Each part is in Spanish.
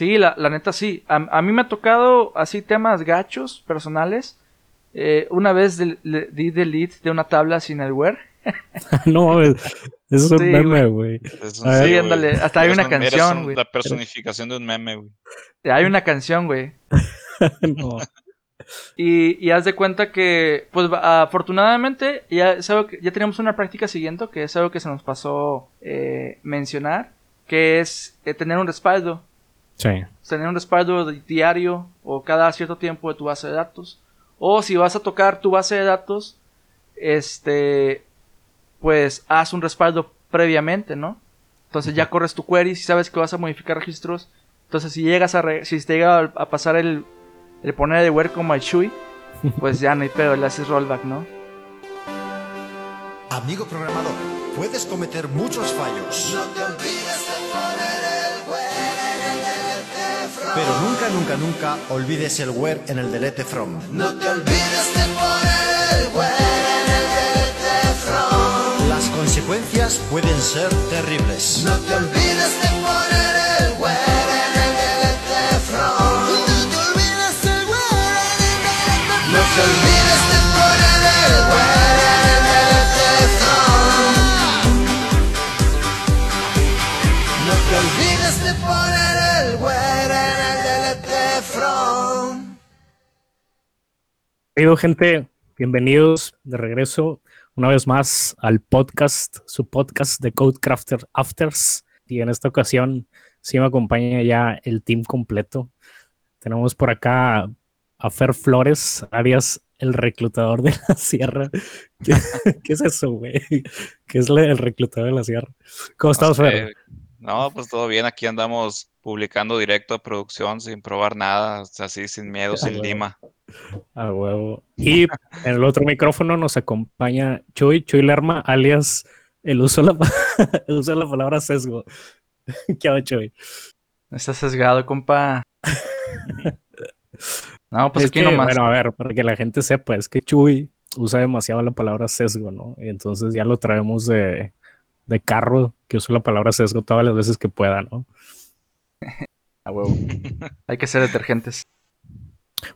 Sí, la, la neta sí. A, a, mí me ha tocado así temas gachos, personales. Eh, una vez de, de, di delete de una tabla sin el where. no, es, es un sí, meme, güey. Sí, ándale. Hasta hay una canción, güey. La personificación de un meme, güey. Hay una canción, güey. no. Y, y, haz de cuenta que, pues afortunadamente, ya, que, ya teníamos una práctica siguiente, que es algo que se nos pasó eh, mencionar, que es eh, tener un respaldo. Sí. Tener un respaldo diario o cada cierto tiempo de tu base de datos. O si vas a tocar tu base de datos, este, pues haz un respaldo previamente, ¿no? Entonces ya corres tu query, si sabes que vas a modificar registros. Entonces si llegas a, re si te llega a pasar el, el poner de where como al Shui, pues ya no hay pedo, le haces rollback, ¿no? Amigo programador, puedes cometer muchos fallos. No te Pero nunca, nunca, nunca olvides el where en el delete from. No te olvides de poner el where en el delete from. Las consecuencias pueden ser terribles. No te olvides de poner el where en el delete from. No te olvides de poner Querido gente, bienvenidos de regreso una vez más al podcast, su podcast de Codecrafter Afters. Y en esta ocasión sí me acompaña ya el team completo. Tenemos por acá a Fer Flores, alias el reclutador de la sierra. ¿Qué, ¿qué es eso, güey? ¿Qué es el reclutador de la sierra? ¿Cómo estás, no sé. Fer? No, pues todo bien. Aquí andamos publicando directo a producción sin probar nada, así sin miedo, sin lima. A huevo. Y en el otro micrófono nos acompaña Chuy, Chuy Lerma, alias el uso de la, el uso de la palabra sesgo. ¿Qué hago, Chuy? Está sesgado, compa. No, pues es aquí que, nomás. Bueno, a ver, para que la gente sepa, es que Chuy usa demasiado la palabra sesgo, ¿no? Y entonces ya lo traemos de, de carro, que usa la palabra sesgo todas las veces que pueda, ¿no? A huevo. Hay que ser detergentes.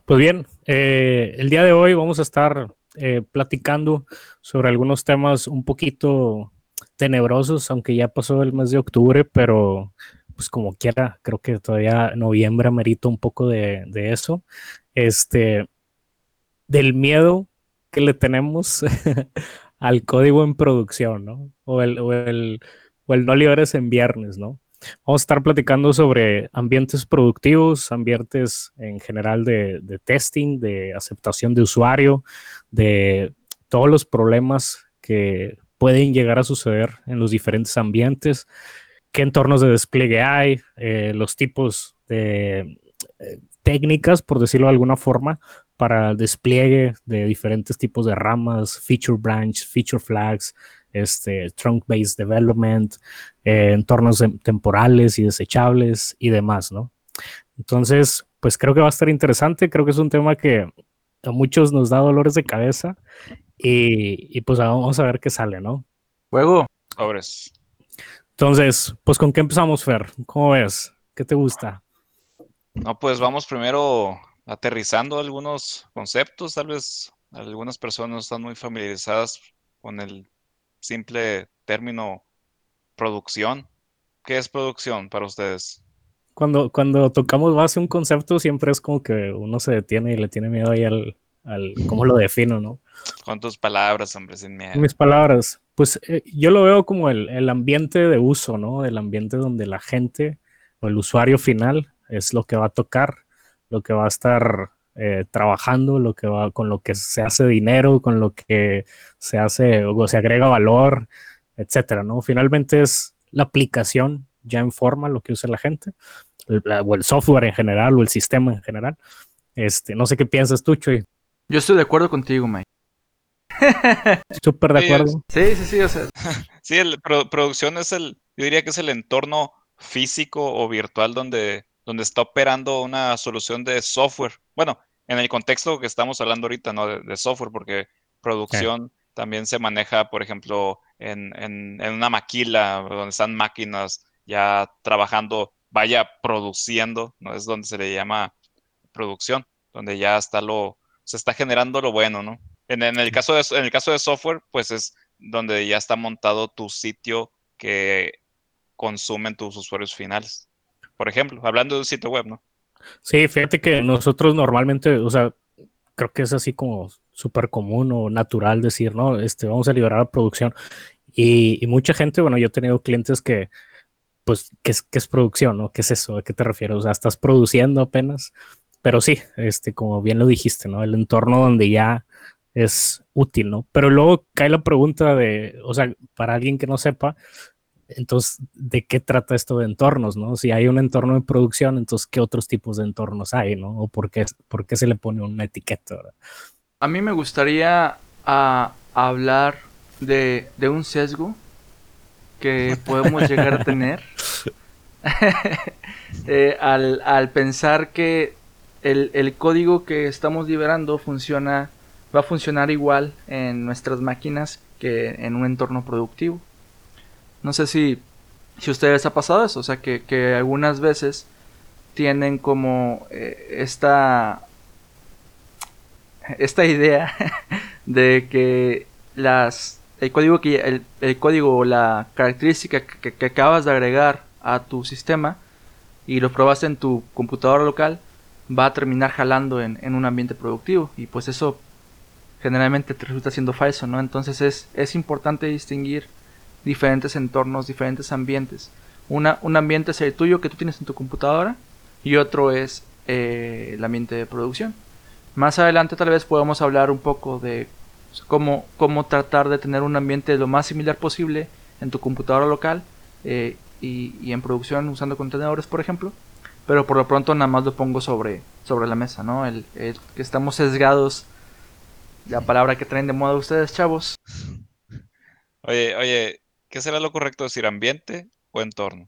Pues bien, eh, el día de hoy vamos a estar eh, platicando sobre algunos temas un poquito tenebrosos, aunque ya pasó el mes de octubre, pero pues como quiera, creo que todavía noviembre amerita un poco de, eso. Este, del miedo que le tenemos al código en producción, ¿no? O el, o el, o el no liberes en viernes, ¿no? Vamos a estar platicando sobre ambientes productivos, ambientes en general de, testing, de aceptación de usuario, de todos los problemas que pueden llegar a suceder en los diferentes ambientes, qué entornos de despliegue hay, eh, los tipos de eh, técnicas, por decirlo de alguna forma, para despliegue de diferentes tipos de ramas, feature branch, feature flags, este, trunk-based development, eh, entornos temporales y desechables y demás, ¿no? Entonces, pues creo que va a estar interesante, creo que es un tema que a muchos nos da dolores de cabeza y, y pues vamos a ver qué sale, ¿no? Juego. Pobres. Entonces, pues con qué empezamos, Fer? ¿Cómo ves? ¿Qué te gusta? No, pues vamos primero aterrizando algunos conceptos, tal vez algunas personas no están muy familiarizadas con el simple término producción. ¿Qué es producción para ustedes? Cuando, cuando tocamos base un concepto, siempre es como que uno se detiene y le tiene miedo ahí al, al cómo lo defino, ¿no? Con tus palabras, hombre, sin miedo. Mis palabras. Pues eh, yo lo veo como el, el, ambiente de uso, ¿no? El ambiente donde la gente o el usuario final es lo que va a tocar, lo que va a estar eh, trabajando, lo que va, con lo que se hace dinero, con lo que se hace o se agrega valor, etcétera, ¿no? Finalmente es la aplicación ya en forma lo que usa la gente, el, o el software en general, o el sistema en general. Este, no sé qué piensas tú, Chuy. Yo estoy de acuerdo contigo, Mike. Súper de acuerdo. Sí, sí, sí, o sea. sí, el pro producción es el, yo diría que es el entorno físico o virtual donde, donde está operando una solución de software. Bueno, en el contexto que estamos hablando ahorita, ¿no? De, de software, porque producción sí. también se maneja, por ejemplo, en, en, en, una maquila donde están máquinas ya trabajando vaya produciendo, ¿no? Es donde se le llama producción, donde ya está lo, se está generando lo bueno, ¿no? En, el, caso de, en el caso de software, pues es donde ya está montado tu sitio que consumen tus usuarios finales. Por ejemplo, hablando de un sitio web, ¿no? Sí, fíjate que nosotros normalmente, o sea, creo que es así como súper común o natural decir, no, este, vamos a liberar la producción. Y, y, mucha gente, bueno, yo he tenido clientes que, pues, ¿qué es, qué es producción? ¿no? ¿Qué es eso? ¿A qué te refieres? O sea, estás produciendo apenas. Pero sí, este, como bien lo dijiste, ¿no? El entorno donde ya es útil, ¿no? Pero luego cae la pregunta de, o sea, para alguien que no sepa, entonces, ¿de qué trata esto de entornos, no? Si hay un entorno de producción, entonces, ¿qué otros tipos de entornos hay, no? ¿O por qué, por qué se le pone una etiqueta? A mí me gustaría uh, hablar de, de un sesgo que podemos llegar a tener eh, al, al, pensar que el, el, código que estamos liberando funciona, va a funcionar igual en nuestras máquinas que en un entorno productivo. No sé si, si ustedes ha pasado eso, o sea que, que algunas veces tienen como eh, esta esta idea de que las el código que el, el código o la característica que, que, acabas de agregar a tu sistema y lo probaste en tu computadora local va a terminar jalando en, en, un ambiente productivo y pues eso generalmente te resulta siendo falso, ¿no? Entonces es, es importante distinguir diferentes entornos, diferentes ambientes. Una, un ambiente es el tuyo que tú tienes en tu computadora y otro es eh, el ambiente de producción. Más adelante tal vez podamos hablar un poco de cómo, cómo tratar de tener un ambiente lo más similar posible en tu computadora local eh, y, y, en producción usando contenedores, por ejemplo. Pero por lo pronto nada más lo pongo sobre, sobre la mesa, ¿no? El, el que estamos sesgados, la palabra que traen de moda ustedes, chavos. Oye, oye, ¿qué será lo correcto decir, ambiente o entorno?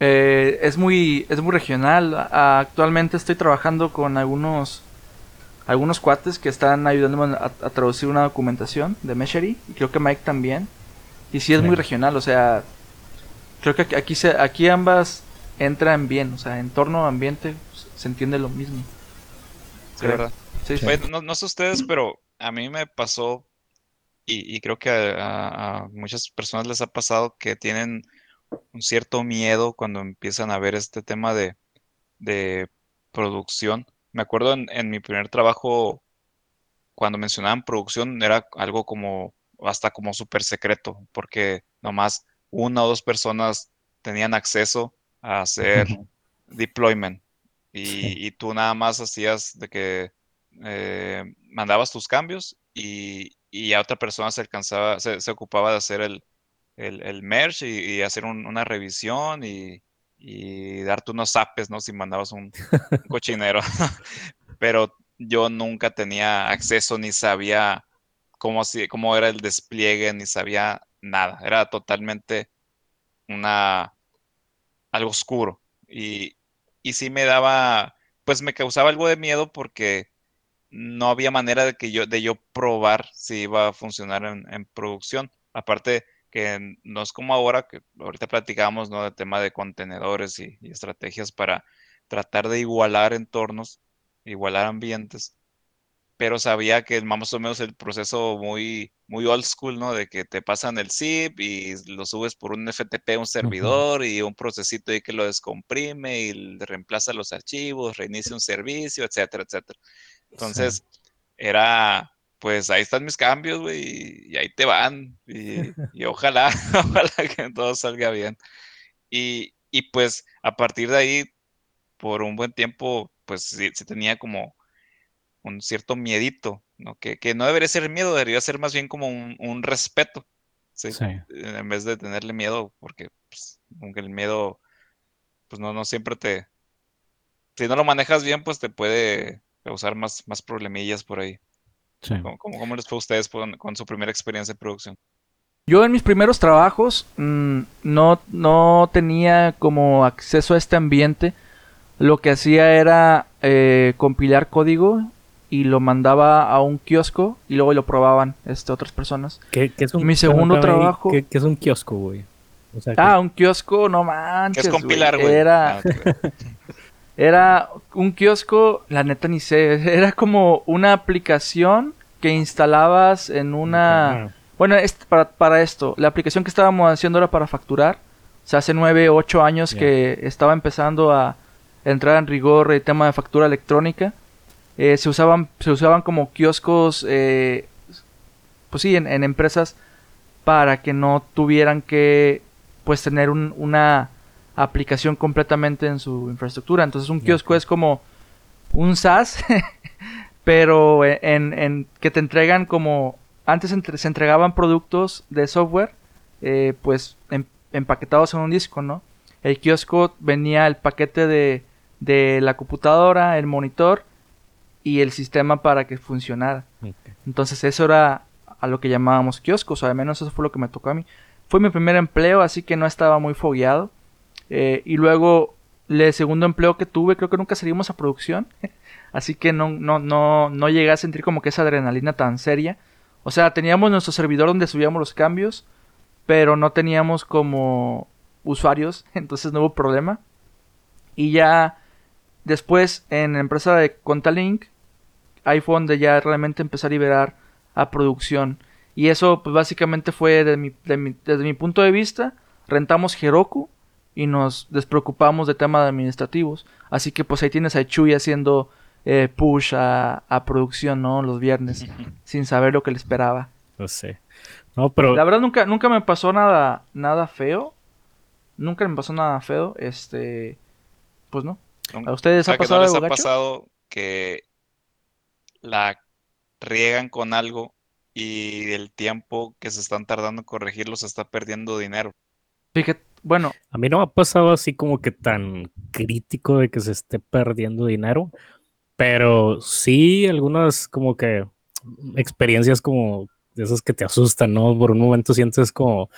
Eh, es, muy, es muy regional. Actualmente estoy trabajando con algunos algunos cuates que están ayudándome a, a, traducir una documentación de Meshery y creo que Mike también. Y sí es muy regional, o sea, creo que aquí se, aquí ambas entran bien, o sea, entorno, ambiente, se entiende lo mismo. Sí, ¿verdad? Sí, sí. Oye, no, no, sé ustedes, pero a mí me pasó y, y creo que a, a, muchas personas les ha pasado que tienen un cierto miedo cuando empiezan a ver este tema de, de producción me acuerdo en, en, mi primer trabajo, cuando mencionaban producción, era algo como, hasta como súper secreto, porque nomás una o dos personas tenían acceso a hacer deployment. Y, sí. y, tú nada más hacías de que eh, mandabas tus cambios y, y, a otra persona se alcanzaba, se, ocupaba de hacer el, el, el merge y, hacer un, una revisión y, y darte unos zapes, ¿no? Si mandabas un, un cochinero. Pero yo nunca tenía acceso ni sabía cómo, cómo era el despliegue, ni sabía nada. Era totalmente una algo oscuro. Y, y sí me daba, pues me causaba algo de miedo porque no había manera de que yo, de yo probar si iba a funcionar en, en producción. Aparte, que no es como ahora, que ahorita platicamos, ¿no? del tema de contenedores y, y, estrategias para tratar de igualar entornos, igualar ambientes, pero sabía que más o menos el proceso muy, muy old school, ¿no? De que te pasan el zip y lo subes por un FTP un servidor uh -huh. y un procesito ahí que lo descomprime y reemplaza los archivos, reinicia un servicio, etcétera, etcétera. Entonces, sí. era pues ahí están mis cambios, güey, y ahí te van. Y, y ojalá, ojalá que todo salga bien. Y, y, pues a partir de ahí, por un buen tiempo, pues sí, sí tenía como un cierto miedito, ¿no? Que, que, no debería ser miedo, debería ser más bien como un, un respeto, ¿sí? ¿sí? En vez de tenerle miedo, porque pues, aunque el miedo, pues no, no siempre te... Si no lo manejas bien, pues te puede causar más, más problemillas por ahí. Sí. ¿Cómo, cómo, les fue a ustedes con, con, su primera experiencia de producción? Yo en mis primeros trabajos mmm, no, no tenía como acceso a este ambiente. Lo que hacía era eh, compilar código y lo mandaba a un kiosco y luego lo probaban este, otras personas. ¿Qué, qué es un, mi segundo trabajo... ¿qué, ¿qué, es un kiosco, güey? O sea, Ah, un kiosco, no manches. Que es compilar, güey. Era, Ah. era un kiosco, la neta ni sé, era como una aplicación que instalabas en una... Bueno, es para, para esto, la aplicación que estábamos haciendo era para facturar. O sea, hace 9, 8 años que estaba empezando a entrar en rigor el tema de factura electrónica. Eh, se, usaban, se usaban como kioscos, eh, pues sí, en, en empresas para que no tuvieran que pues tener un- una aplicación completamente en su infraestructura. Entonces un kiosco es como un SaaS, pero en, en que te entregan como antes entre- se entregaban productos de software, eh, pues em- empaquetados en un disco, ¿no? El kiosco venía el paquete de, de la computadora, el monitor y el sistema para que funcionara. Entonces eso era a lo que llamábamos kioscos, o al menos eso fue lo que me tocó a mí. Fue mi primer empleo, así que no estaba muy fogueado. Eh, y luego, el segundo empleo que tuve, creo que nunca salimos a producción. así que no, no, no, no llegué a sentir como que esa adrenalina tan seria. O sea, teníamos nuestro servidor donde subíamos los cambios, pero no teníamos como usuarios, entonces no hubo problema. Y ya después en la empresa de Contalink, ahí fue donde ya realmente empecé a liberar a producción. Y eso, pues básicamente fue de mi- de mi- desde mi punto de vista, rentamos Heroku y nos despreocupamos de temas administrativos. Así que pues ahí tienes a Chuy haciendo eh, push a, a producción, ¿no? Los viernes, sin saber lo que le esperaba. No sé. No, pero La verdad nunca, nunca me pasó nada, nada feo. Nunca me pasó nada feo. Este, pues no. ¿A ustedes O sea, ha que pasado no les algo ha gacho? pasado que la riegan con algo y el tiempo que se están tardando en corregirlo se está perdiendo dinero. Fíjate, bueno, a mí no me ha pasado así como que tan crítico de que se esté perdiendo dinero, pero sí algunas como que experiencias como de esas que te asustan, ¿no? Por un momento sientes como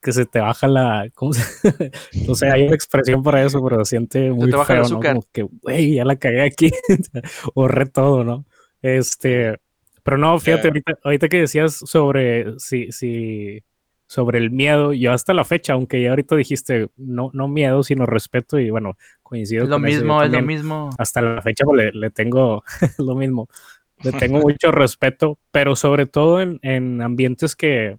que se te baja la, ¿cómo se? no sé, hay una expresión para eso, pero siente muy te baja el feo, ¿no? azúcar. Como que, güey, ya la cagué aquí, borré todo, ¿no? Este, pero no, fíjate, Ya. ahorita, ahorita que decías sobre si, si, sobre el miedo, yo hasta la fecha, aunque ya ahorita dijiste no, no miedo, sino respeto, y bueno, coincido es lo con mismo, es lo mismo. hasta la fecha pues, le, le tengo lo mismo. Le tengo mucho respeto, pero sobre todo en, en ambientes que,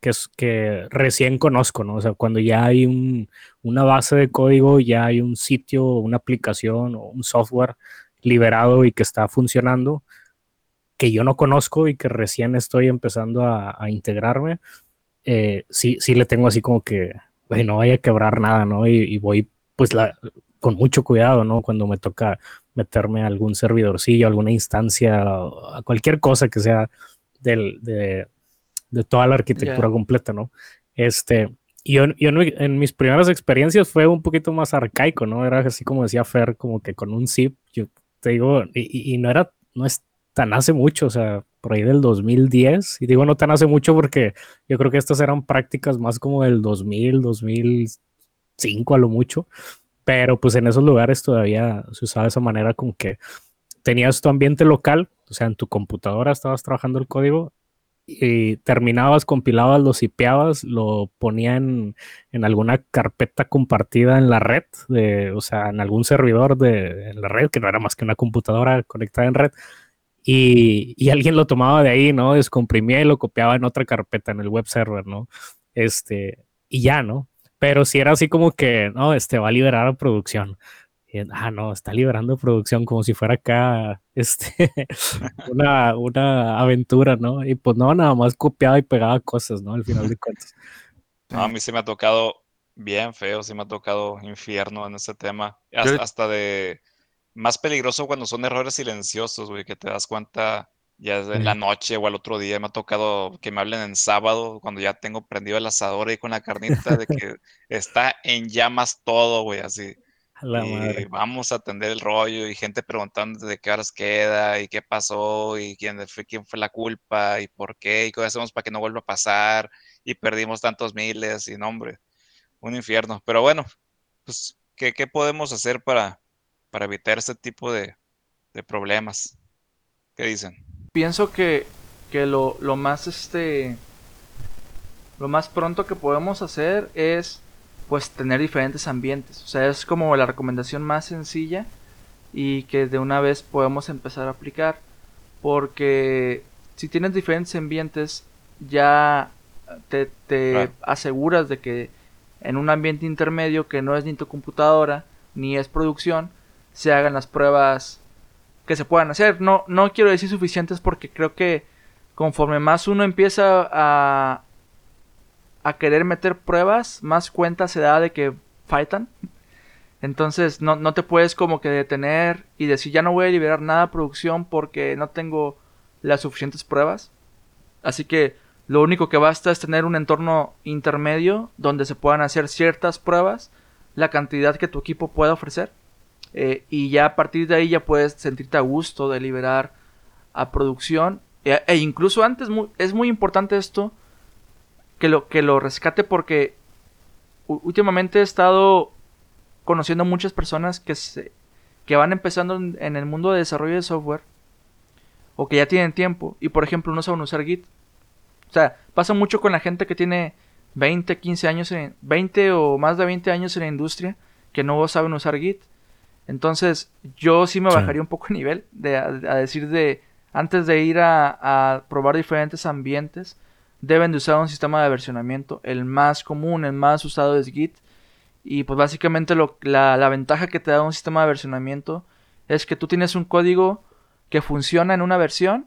que, que recién conozco, ¿no? O sea, cuando ya hay un- una base de código, ya hay un sitio, una aplicación o un software liberado y que está funcionando, que yo no conozco y que recién estoy empezando a, a integrarme, eh, sí, sí le tengo así como que, güey, no vaya a quebrar nada, ¿no? Y, y voy pues la, con mucho cuidado, ¿no? Cuando me toca meterme a algún servidorcillo, alguna instancia, a cualquier cosa que sea del, de, de toda la arquitectura Ya. completa, ¿no? Este, y yo, yo en, en mis primeras experiencias fue un poquito más arcaico, ¿no? Era así como decía Fer, como que con un zip, yo te digo, y- y no era, no es tan hace mucho, o sea, por ahí del 2010, y digo no tan hace mucho porque yo creo que estas eran prácticas más como del 2000, 2005 a lo mucho, pero pues en esos lugares todavía se usaba esa manera como que tenías tu ambiente local, o sea, en tu computadora estabas trabajando el código y terminabas, compilabas, lo sipeabas, lo ponía en, en alguna carpeta compartida en la red, de, o sea, en algún servidor de la red, que no era más que una computadora conectada en red, y, y alguien lo tomaba de ahí, ¿no? Descomprimía y lo copiaba en otra carpeta, en el web server, ¿no? Este, y ya, ¿no? Pero si era así como que, no, este va a liberar a producción. Y, ah, no, está liberando producción como si fuera acá, este, una, una aventura, ¿no? Y pues no, nada más copiaba y pegaba cosas, ¿no? Al final de cuentas. No, a mí sí me ha tocado bien feo, sí me ha tocado infierno en ese tema. Hasta de más peligroso cuando son errores silenciosos, güey, que te das cuenta ya en la noche o al otro día. Me ha tocado que me hablen en sábado cuando ya tengo prendido el asador ahí con la carnita de que está en llamas todo, güey, así. A la y madre. vamos a atender el rollo y gente preguntando de qué horas queda y qué pasó y quién fue, quién fue la culpa y por qué y qué hacemos para que no vuelva a pasar y perdimos tantos miles y no, hombre, un infierno. Pero bueno, pues, ¿qué, qué podemos hacer para, para evitar este tipo de, de problemas? ¿Qué dicen? Pienso que, que lo, lo más este lo más pronto que podemos hacer es pues tener diferentes ambientes. O sea, es como la recomendación más sencilla y que de una vez podemos empezar a aplicar. Porque si tienes diferentes ambientes, ya te, te aseguras de que en un ambiente intermedio que no es ni tu computadora ni es producción, se hagan las pruebas que se puedan hacer. No, no quiero decir suficientes porque creo que conforme más uno empieza a, a querer meter pruebas, más cuenta se da de que faltan. Entonces no, no te puedes como que detener y decir ya no voy a liberar nada de producción porque no tengo las suficientes pruebas. Así que lo único que basta es tener un entorno intermedio donde se puedan hacer ciertas pruebas, la cantidad que tu equipo pueda ofrecer. Eh, y ya a partir de ahí ya puedes sentirte a gusto de liberar a producción. E, e incluso antes es muy importante esto que lo, que lo rescate porque últimamente he estado conociendo muchas personas que, se, que van empezando en, el mundo de desarrollo de software o que ya tienen tiempo y por ejemplo no saben usar Git. O sea, pasa mucho con la gente que tiene 20, 15 años, en, 20 o más de 20 años en la industria que no saben usar Git. Entonces yo sí me bajaría un poco el nivel de, a, decir de antes de ir a, a probar diferentes ambientes deben de usar un sistema de versionamiento. El más común, el más usado es Git. Y pues básicamente lo, la, la, ventaja que te da un sistema de versionamiento es que tú tienes un código que funciona en una versión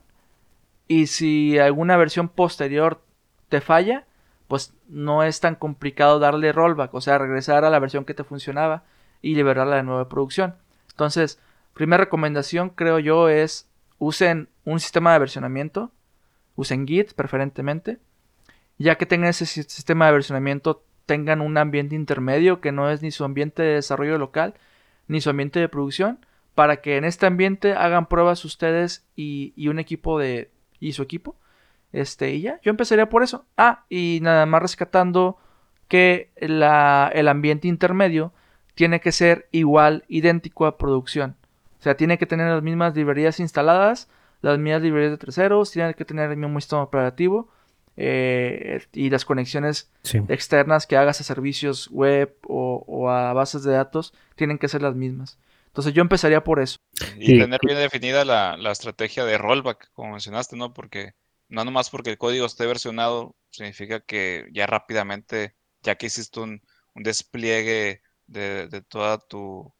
y si alguna versión posterior te falla, pues no es tan complicado darle rollback, o sea, regresar a la versión que te funcionaba y liberarla de nueva producción. Entonces, primera recomendación creo yo es usen un sistema de versionamiento usen Git preferentemente. Ya que tengan ese sistema de versionamiento, tengan un ambiente intermedio que no es ni su ambiente de desarrollo local ni su ambiente de producción, para que en este ambiente hagan pruebas ustedes y, un equipo de y su equipo. Este, y ya, yo empezaría por eso. Ah, y nada más rescatando que la, el ambiente intermedio tiene que ser igual, idéntico a producción. O sea, tiene que tener las mismas librerías instaladas, las mismas librerías de terceros, tienen que tener el mismo sistema operativo eh, y las conexiones externas que hagas a servicios web o, a bases de datos tienen que ser las mismas. Entonces yo empezaría por eso. Y tener bien definida la, estrategia de rollback, como mencionaste, ¿no? Porque no nomás porque el código esté versionado, significa que ya rápidamente, ya que hiciste un, despliegue de, de toda tu,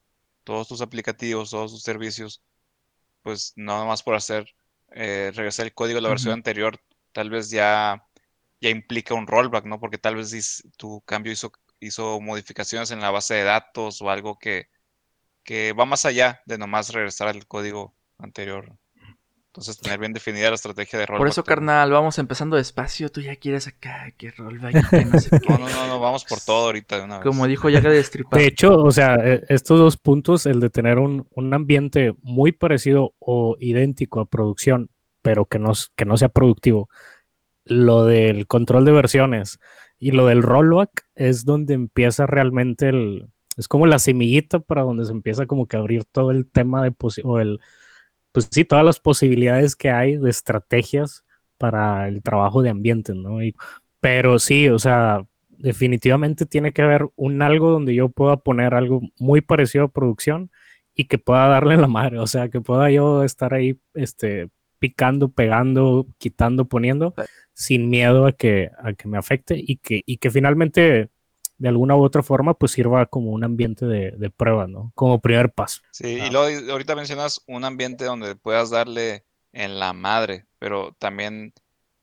todos tus aplicativos, todos tus servicios, pues no más por hacer eh, regresar el código de la versión anterior, tal vez ya, ya implica un rollback, ¿no? Porque tal vez tu cambio hizo, hizo modificaciones en la base de datos o algo que, que va más allá de nomás regresar al código anterior. Entonces, tener bien definida la estrategia de rollback. Por eso, carnal, vamos empezando despacio. Tú ya quieres acá, que rollback. no, no, no, no, vamos por todo ahorita de una vez. Como dijo ya que De hecho, o sea, e, estos dos puntos, el de tener un, un ambiente muy parecido o idéntico a producción, pero que no, que no sea productivo. Lo del control de versiones y lo del rollback es donde empieza realmente el. Es como la semillita para donde se empieza como que a abrir todo el tema de o el pues sí, todas las posibilidades que hay de estrategias para el trabajo de ambiente, ¿no? pero sí, o sea, definitivamente tiene que haber un algo donde yo pueda poner algo muy parecido a producción y que pueda darle la madre, o sea, que pueda yo estar ahí, este, picando, pegando, quitando, poniendo, sin miedo a que, a que me afecte y que, y que finalmente de alguna u otra forma, pues sirva como un ambiente de, prueba, ¿no? Como primer paso. Sí, y luego ahorita mencionas un ambiente donde puedas darle en la madre, pero también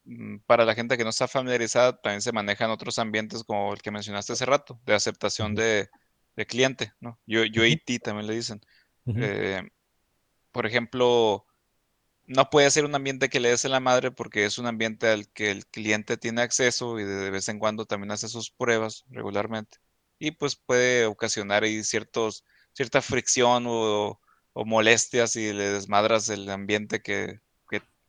mm, para la gente que no está familiarizada, también se manejan otros ambientes como el que mencionaste hace rato, de aceptación de, cliente, ¿no? UAT también le dicen. Eh, por ejemplo, no puede ser un ambiente que le des en la madre porque es un ambiente al que el cliente tiene acceso y de vez en cuando también hace sus pruebas regularmente. Y pues puede ocasionar ahí ciertos, cierta fricción o, molestias y le desmadras el ambiente que,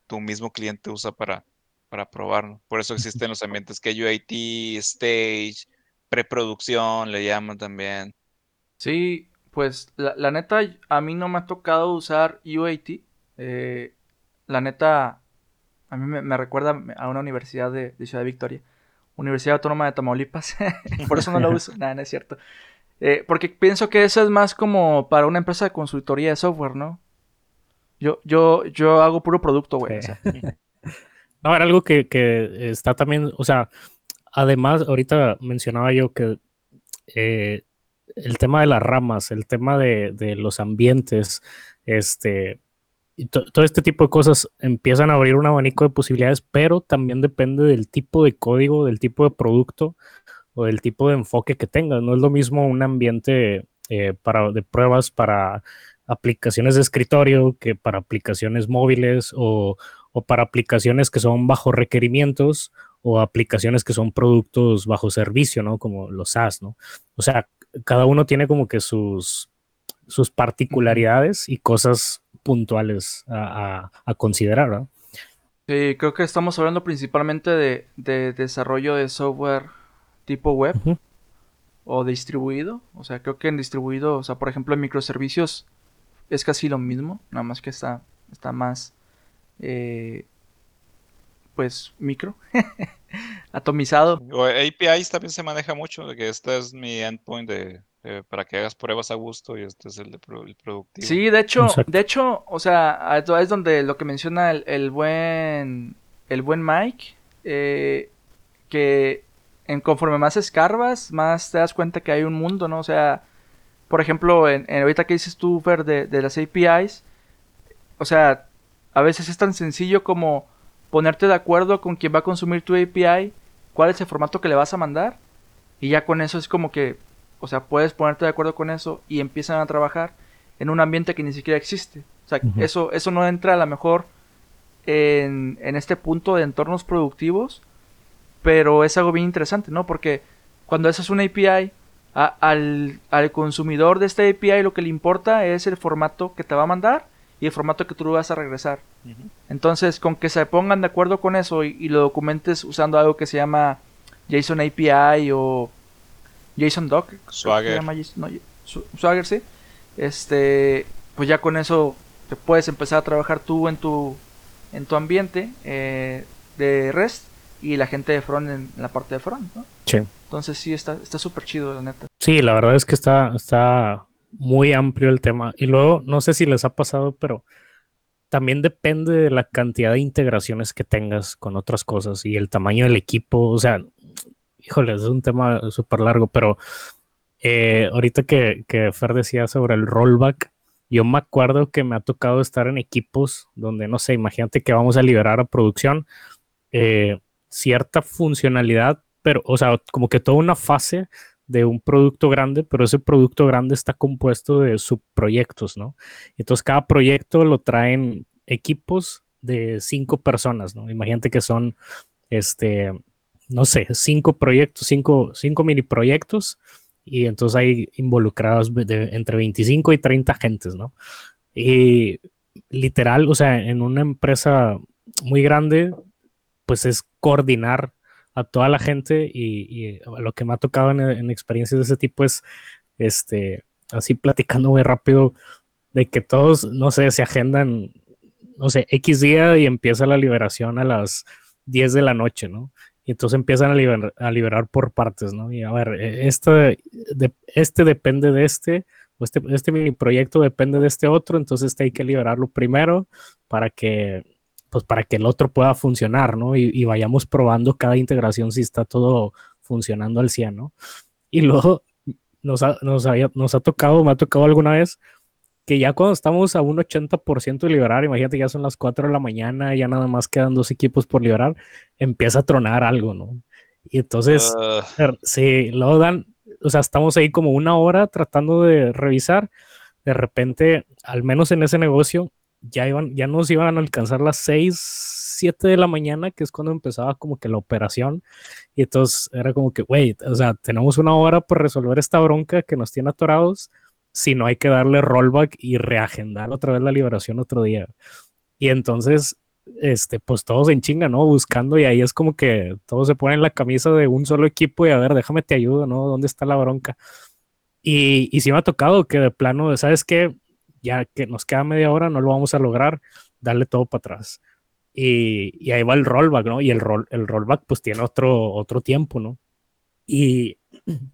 tu mismo cliente usa para, para probar. Por eso existen los ambientes que UAT, Stage, preproducción, le llaman también. Sí, pues la, la, neta, a mí no me ha tocado usar UAT. Eh, la neta, a mí me, recuerda a una universidad de, Ciudad Victoria. Universidad Autónoma de Tamaulipas. Por eso no lo uso. Nada, no es cierto. Eh, porque pienso que eso es más como para una empresa de consultoría de software, ¿no? Yo, yo, yo hago puro producto, güey. o sea. No, era algo que, que está también, o sea, además, ahorita mencionaba yo que eh, el tema de las ramas, el tema de, de los ambientes, este, todo este tipo de cosas empiezan a abrir un abanico de posibilidades, pero también depende del tipo de código, del tipo de producto o del tipo de enfoque que tengas. No es lo mismo un ambiente eh, para, de pruebas para aplicaciones de escritorio que para aplicaciones móviles o, o para aplicaciones que son bajo requerimientos o aplicaciones que son productos bajo servicio, ¿no? Como los SaaS, ¿no? O sea, cada uno tiene como que sus, sus particularidades y cosas puntuales a, a- a considerar, ¿no? Sí, creo que estamos hablando principalmente de, de desarrollo de software tipo web o distribuido. O sea, creo que en distribuido, o sea, por ejemplo, en microservicios es casi lo mismo, nada más que está, está más, eh, pues, micro, atomizado. O APIs también se maneja mucho, de que este es mi endpoint de, de- para que hagas pruebas a gusto y este es el, de pro- el productivo. Sí, de hecho, Exacto. de hecho, o sea, es donde lo que menciona el, el buen, el buen Mike, eh, que en conforme más escarbas, más te das cuenta que hay un mundo, ¿no? O sea, por ejemplo, en, en ahorita que dices tú, Fer, de, de las APIs, o sea, a veces es tan sencillo como ponerte de acuerdo con quien va a consumir tu API, cuál es el formato que le vas a mandar, y ya con eso es como que, o sea, puedes ponerte de acuerdo con eso y empiezan a trabajar en un ambiente que ni siquiera existe. O sea, eso, eso no entra a lo mejor en, en este punto de entornos productivos, pero es algo bien interesante, ¿no? Porque cuando haces una API, a- al, al consumidor de esta API lo que le importa es el formato que te va a mandar y el formato que tú vas a regresar. Entonces, con que se pongan de acuerdo con eso y, y lo documentes usando algo que se llama JSON API o JSON Doc, creo que se Swagger. llama JSON- no, Su- Swagger, sí. Este, pues ya con eso te puedes empezar a trabajar tú en tu en tu ambiente eh, de REST y la gente de front en la parte de front, ¿no? Sí. Entonces sí está está súper chido, la neta. Sí, la verdad es que está, está muy amplio el tema. Y luego, no sé si les ha pasado, pero también depende de la cantidad de integraciones que tengas con otras cosas y el tamaño del equipo. O sea, híjole, es un tema súper largo, pero eh, ahorita que, que Fer decía sobre el rollback, yo me acuerdo que me ha tocado estar en equipos donde, no sé, imagínate que vamos a liberar a producción eh, cierta funcionalidad, pero, o sea, como que toda una fase de un producto grande, pero ese producto grande está compuesto de subproyectos, ¿no? Entonces cada proyecto lo traen equipos de cinco personas, ¿no? Imagínate que son, este, no sé, cinco proyectos, cinco, cinco mini proyectos, y entonces hay involucrados entre 25 y 30 gentes, ¿no? Y literal, o sea, en una empresa muy grande, pues es coordinar a toda la gente y, lo que me ha tocado en, en experiencias de ese tipo es, este, así platicando muy rápido, de que todos, no sé, se agendan, no sé, X día y empieza la liberación a las 10 de la noche, ¿no? Y entonces empiezan a, liber- a liberar por partes, ¿no? Y a ver, este, de- este depende de este, o este, este mini proyecto depende de este otro, entonces este hay que liberarlo primero para que, pues para que el otro pueda funcionar, ¿no? Y, y vayamos probando cada integración si está todo funcionando al 100, ¿no? Y luego nos ha, nos, había- nos ha tocado, me ha tocado alguna vez que ya cuando estamos a un 80% de liberar, imagínate, ya son las 4 de la mañana, ya nada más quedan dos equipos por liberar, empieza a tronar algo, ¿no? Y entonces, er, sí, luego dan, o sea, estamos ahí como una hora tratando de revisar, de repente, al menos en ese negocio, ya, iban, ya nos iban a alcanzar las 6, 7 de la mañana, que es cuando empezaba como que la operación, y entonces era como que, güey, o sea, tenemos una hora por resolver esta bronca que nos tiene atorados, si no hay que darle rollback y reagendar otra vez la liberación otro día. Y entonces, este, pues todos en chinga, ¿no? Buscando y ahí es como que todos se ponen la camisa de un solo equipo y a ver, déjame te ayudo, ¿no? ¿Dónde está la bronca? Y, y sí me ha tocado que de plano, ¿sabes qué? Ya que nos queda media hora, no lo vamos a lograr, darle todo para atrás. Y, y ahí va el rollback, ¿no? Y el, roll, el rollback pues tiene otro, otro tiempo, ¿no? Y,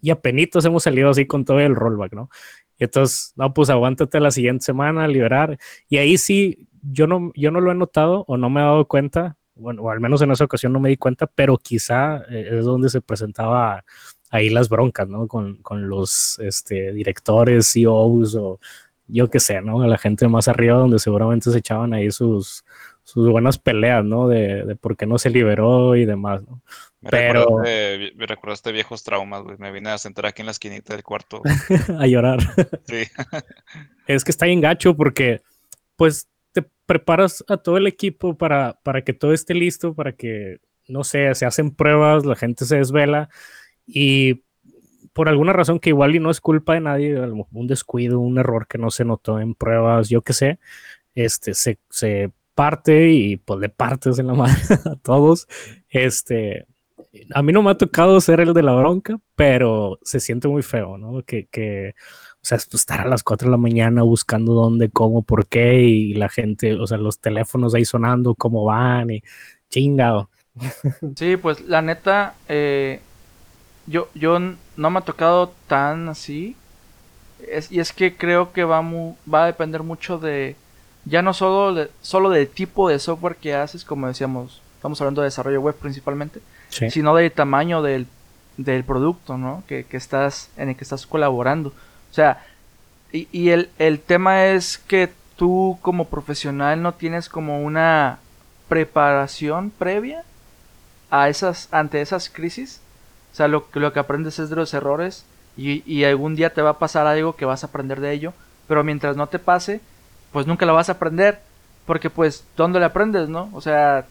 y apenas hemos salido así con todo el rollback, ¿no? Y entonces, no, pues aguántate la siguiente semana liberar. Y ahí sí, yo no, yo no lo he notado o no me he dado cuenta, bueno, o al menos en esa ocasión no me di cuenta, pero quizá eh, es donde se presentaba ahí las broncas, ¿no? Con, con los este, directores, CEOs o yo qué sé, ¿no? La gente más arriba donde seguramente se echaban ahí sus, sus buenas peleas, ¿no? De, de por qué no se liberó y demás, ¿no? Me, Pero- recordaste, me recordaste viejos traumas, güey. Me vine a sentar aquí en la esquinita del cuarto. a llorar. Sí. es que está bien gacho porque pues te preparas a todo el equipo para, para que todo esté listo, para que, no sé, se hacen pruebas, la gente se desvela y por alguna razón que igual y no es culpa de nadie, un descuido, un error que no se notó en pruebas, yo qué sé, este, se, se parte y pues le partes en la madre a todos. Este, a mí no me ha tocado ser el de la bronca, pero se siente muy feo, ¿no? Que, que o sea, estar a las 4 de la mañana buscando dónde, cómo, por qué, y la gente, o sea, los teléfonos ahí sonando, cómo van, y chingado. Sí, pues la neta, eh, yo, yo no me ha tocado tan así. Es- y es que creo que va, va a depender mucho de, ya no solo, de- solo del tipo de software que haces, como decíamos, estamos hablando de desarrollo web principalmente, Sí. sino del tamaño del, del producto, ¿no? Que, que estás, en el que estás colaborando. O sea, y, y el, el tema es que tú como profesional no tienes como una preparación previa a esas, ante esas crisis. O sea, lo, que- lo que aprendes es de los errores y, y algún día te va a pasar algo que vas a aprender de ello. Pero mientras no te pase, pues nunca lo vas a aprender. Porque pues, ¿dónde le aprendes, no? O sea.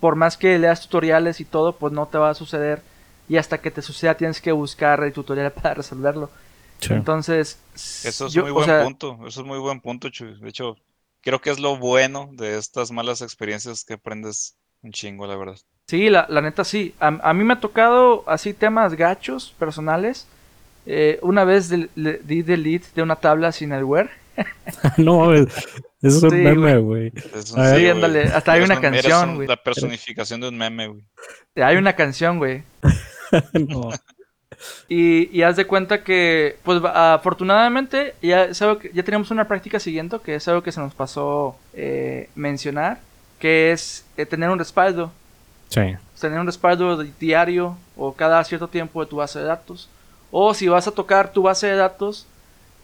Por más que leas tutoriales y todo, pues no te va a suceder. Y hasta que te suceda tienes que buscar el tutorial para resolverlo. Sí. Entonces, Eso es yo- muy o buen sea, punto. Eso es muy buen punto, Chuy. De hecho, creo que es lo bueno de estas malas experiencias que aprendes un chingo, la verdad. Sí, la, la neta sí. A, a mí me ha tocado así temas gachos, personales. Eh, una vez di delete de una tabla sin el where. no, es un Sí, meme, güey. Sí, ándale, hasta hay Eres una un- canción, un- güey. La personificación de un meme, güey. Hay una canción, güey. no. Y, y haz de cuenta que, pues afortunadamente, ya, es algo que- ya tenemos una práctica siguiente, que es algo que se nos pasó eh, mencionar, que es eh, tener un respaldo. Sí. Tener un respaldo di- diario o cada cierto tiempo de tu base de datos. O si vas a tocar tu base de datos,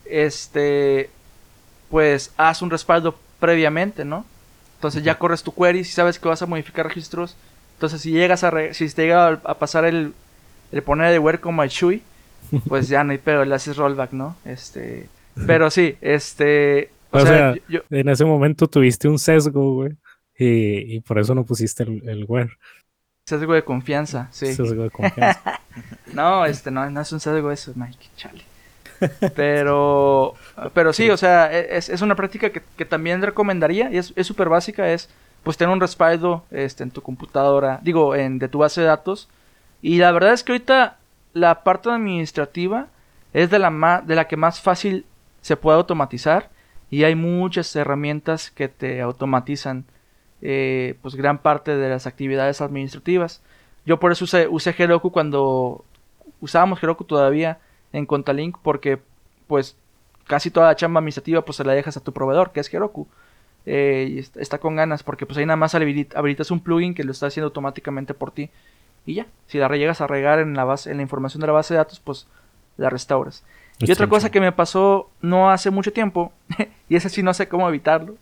este, pues haz un respaldo previamente, ¿no? Entonces ya corres tu query, si sabes que vas a modificar registros. Entonces si llegas a, re- si te llega a, a pasar el, el poner de where como el Shui, pues ya no hay pedo, le haces rollback, ¿no? Este, pero sí, este, o, O sea, sea, yo- yo- En ese momento tuviste un sesgo, güey. Y, y por eso no pusiste el, el where. sesgo de confianza, sí. Sesgo de confianza. No, este, no, no es un sesgo eso, Mike, chale. Pero, pero sí, o sea, e, es, es una práctica que, que también recomendaría y es es súper básica, es pues tener un respaldo este, en tu computadora, digo, en, de tu base de datos. Y la verdad es que ahorita la parte administrativa es de la, ma- de la que más fácil se puede automatizar y hay muchas herramientas que te automatizan eh, pues gran parte de las actividades administrativas. Yo por eso usé, usé Heroku cuando usábamos Heroku todavía en Contalink porque pues casi toda la chamba administrativa pues se la dejas a tu proveedor que es Heroku. Eh, y est- está con ganas porque pues ahí nada más habili- habilitas un plugin que lo está haciendo automáticamente por ti y ya. Si la llegas a regar en la base, en la información de la base de datos pues la restauras. Y otra cosa que me pasó no hace mucho tiempo, y ese sí no sé cómo evitarlo.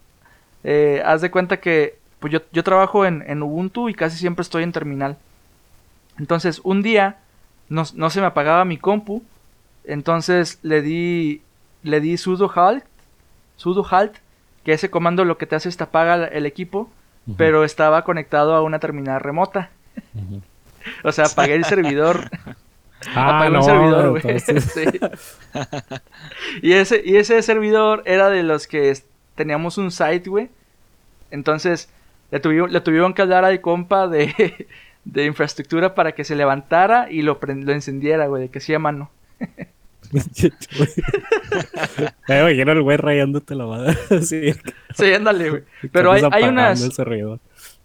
eh, haz de cuenta que pues yo, yo trabajo en, en Ubuntu y casi siempre estoy en terminal. Entonces un día no, no se me apagaba mi compu. Entonces le di le di sudo halt, sudo halt, que ese comando lo que te hace es te apaga el equipo, pero estaba conectado a una terminal remota. O sea, apagué el servidor Ah, Apagó no, un servidor, güey. entonces- Sí. y, ese, y ese servidor era de los que teníamos un site, güey. Entonces, le tuvieron, le tuvieron que hablar al compa de, de infraestructura para que se levantara y lo, lo encendiera, güey, de que sí a mano. Me imagino el güey rayándote la madre. sí. Sí, ándale, güey. Pero hay, hay unas.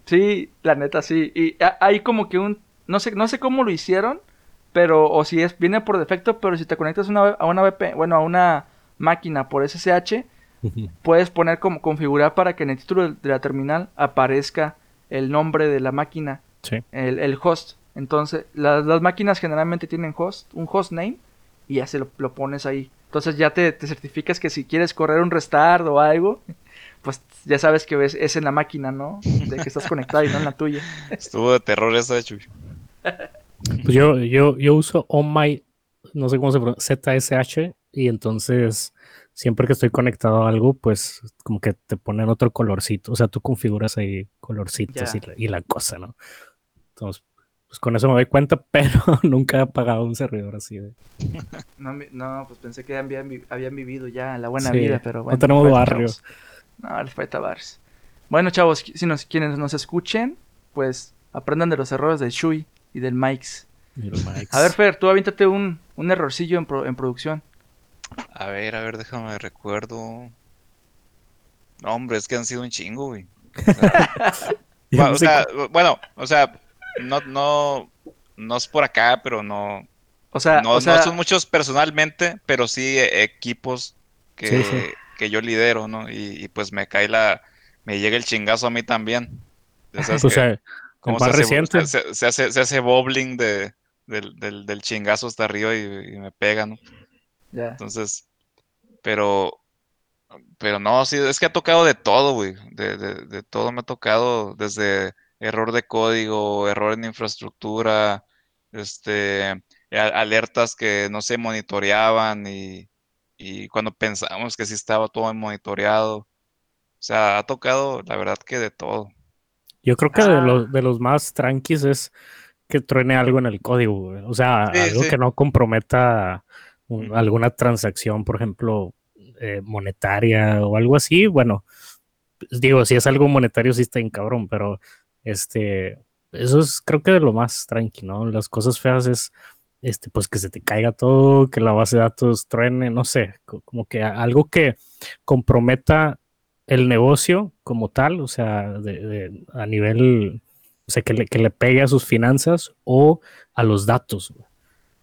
Sí, la neta sí. Y hay como que un no sé no sé cómo lo hicieron, pero o si es viene por defecto, pero si te conectas una- a una VP, bueno, a una máquina por SSH, puedes poner como configurar para que en el título de la terminal aparezca el nombre de la máquina, Sí. el, el host. Entonces, las, las máquinas generalmente tienen host, un host name, y ya se lo, lo pones ahí. Entonces ya te, te certificas que si quieres correr un restart o algo, pues ya sabes que es, es en la máquina, ¿no? De que estás conectado y no en la tuya. Estuvo de terror esa, Chuy. Pues yo, yo, yo uso On My, no sé cómo se pronuncia, ZSH, y entonces siempre que estoy conectado a algo, pues como que te ponen otro colorcito. O sea, tú configuras ahí colorcitos y, la, y la cosa, ¿no? Entonces, pues con eso me doy cuenta, pero nunca he apagado un servidor así de. No, no, pues pensé que habían, vi- habían vivido ya la buena Sí, vida, pero no bueno. tenemos bueno, barrio. chavos. No, les falta barrios. Bueno, chavos, si nos, quienes nos escuchen, pues aprendan de los errores del Shui y del Mike's. y. A ver, Fer, tú aviéntate un, un errorcillo en, pro- en producción. A ver, a ver, déjame recuerdo. No, hombre, es que han sido un chingo, güey. Bueno, no o sea, bueno, o sea, no, no, no es por acá, pero no, O sea, no, o sea, no son muchos personalmente, pero sí eh, equipos que, Sí, sí. que yo lidero, ¿no? Y, y pues me cae la, me llega el chingazo a mí también. Pues, que cómo el más se hace, reciente. se, se hace, se hace bowling de, del, del, del chingazo hasta arriba y, y me pega, ¿no? ya. Entonces, pero, pero no, sí, es que ha tocado de todo, güey, de, de, de todo me ha tocado, desde error de código, error en infraestructura, este, alertas que no se monitoreaban y, y cuando pensamos que sí estaba todo monitoreado, o sea, ha tocado, la verdad que de todo. Yo creo que de Ah. los, de los más tranquis es que truene algo en el código, güey. O sea, Sí, algo sí. que no comprometa un- Ujú. alguna transacción, por ejemplo, eh, monetaria o algo así. Bueno, pues, digo, si es algo monetario, sí está en cabrón, pero este, eso es creo que de lo más tranqui, ¿no? Las cosas feas es, este, pues que se te caiga todo, que la base de datos truene, no sé, co- como que algo que comprometa el negocio como tal, o sea, de- de- a nivel, o sea, que le, que le pegue a sus finanzas o a los datos.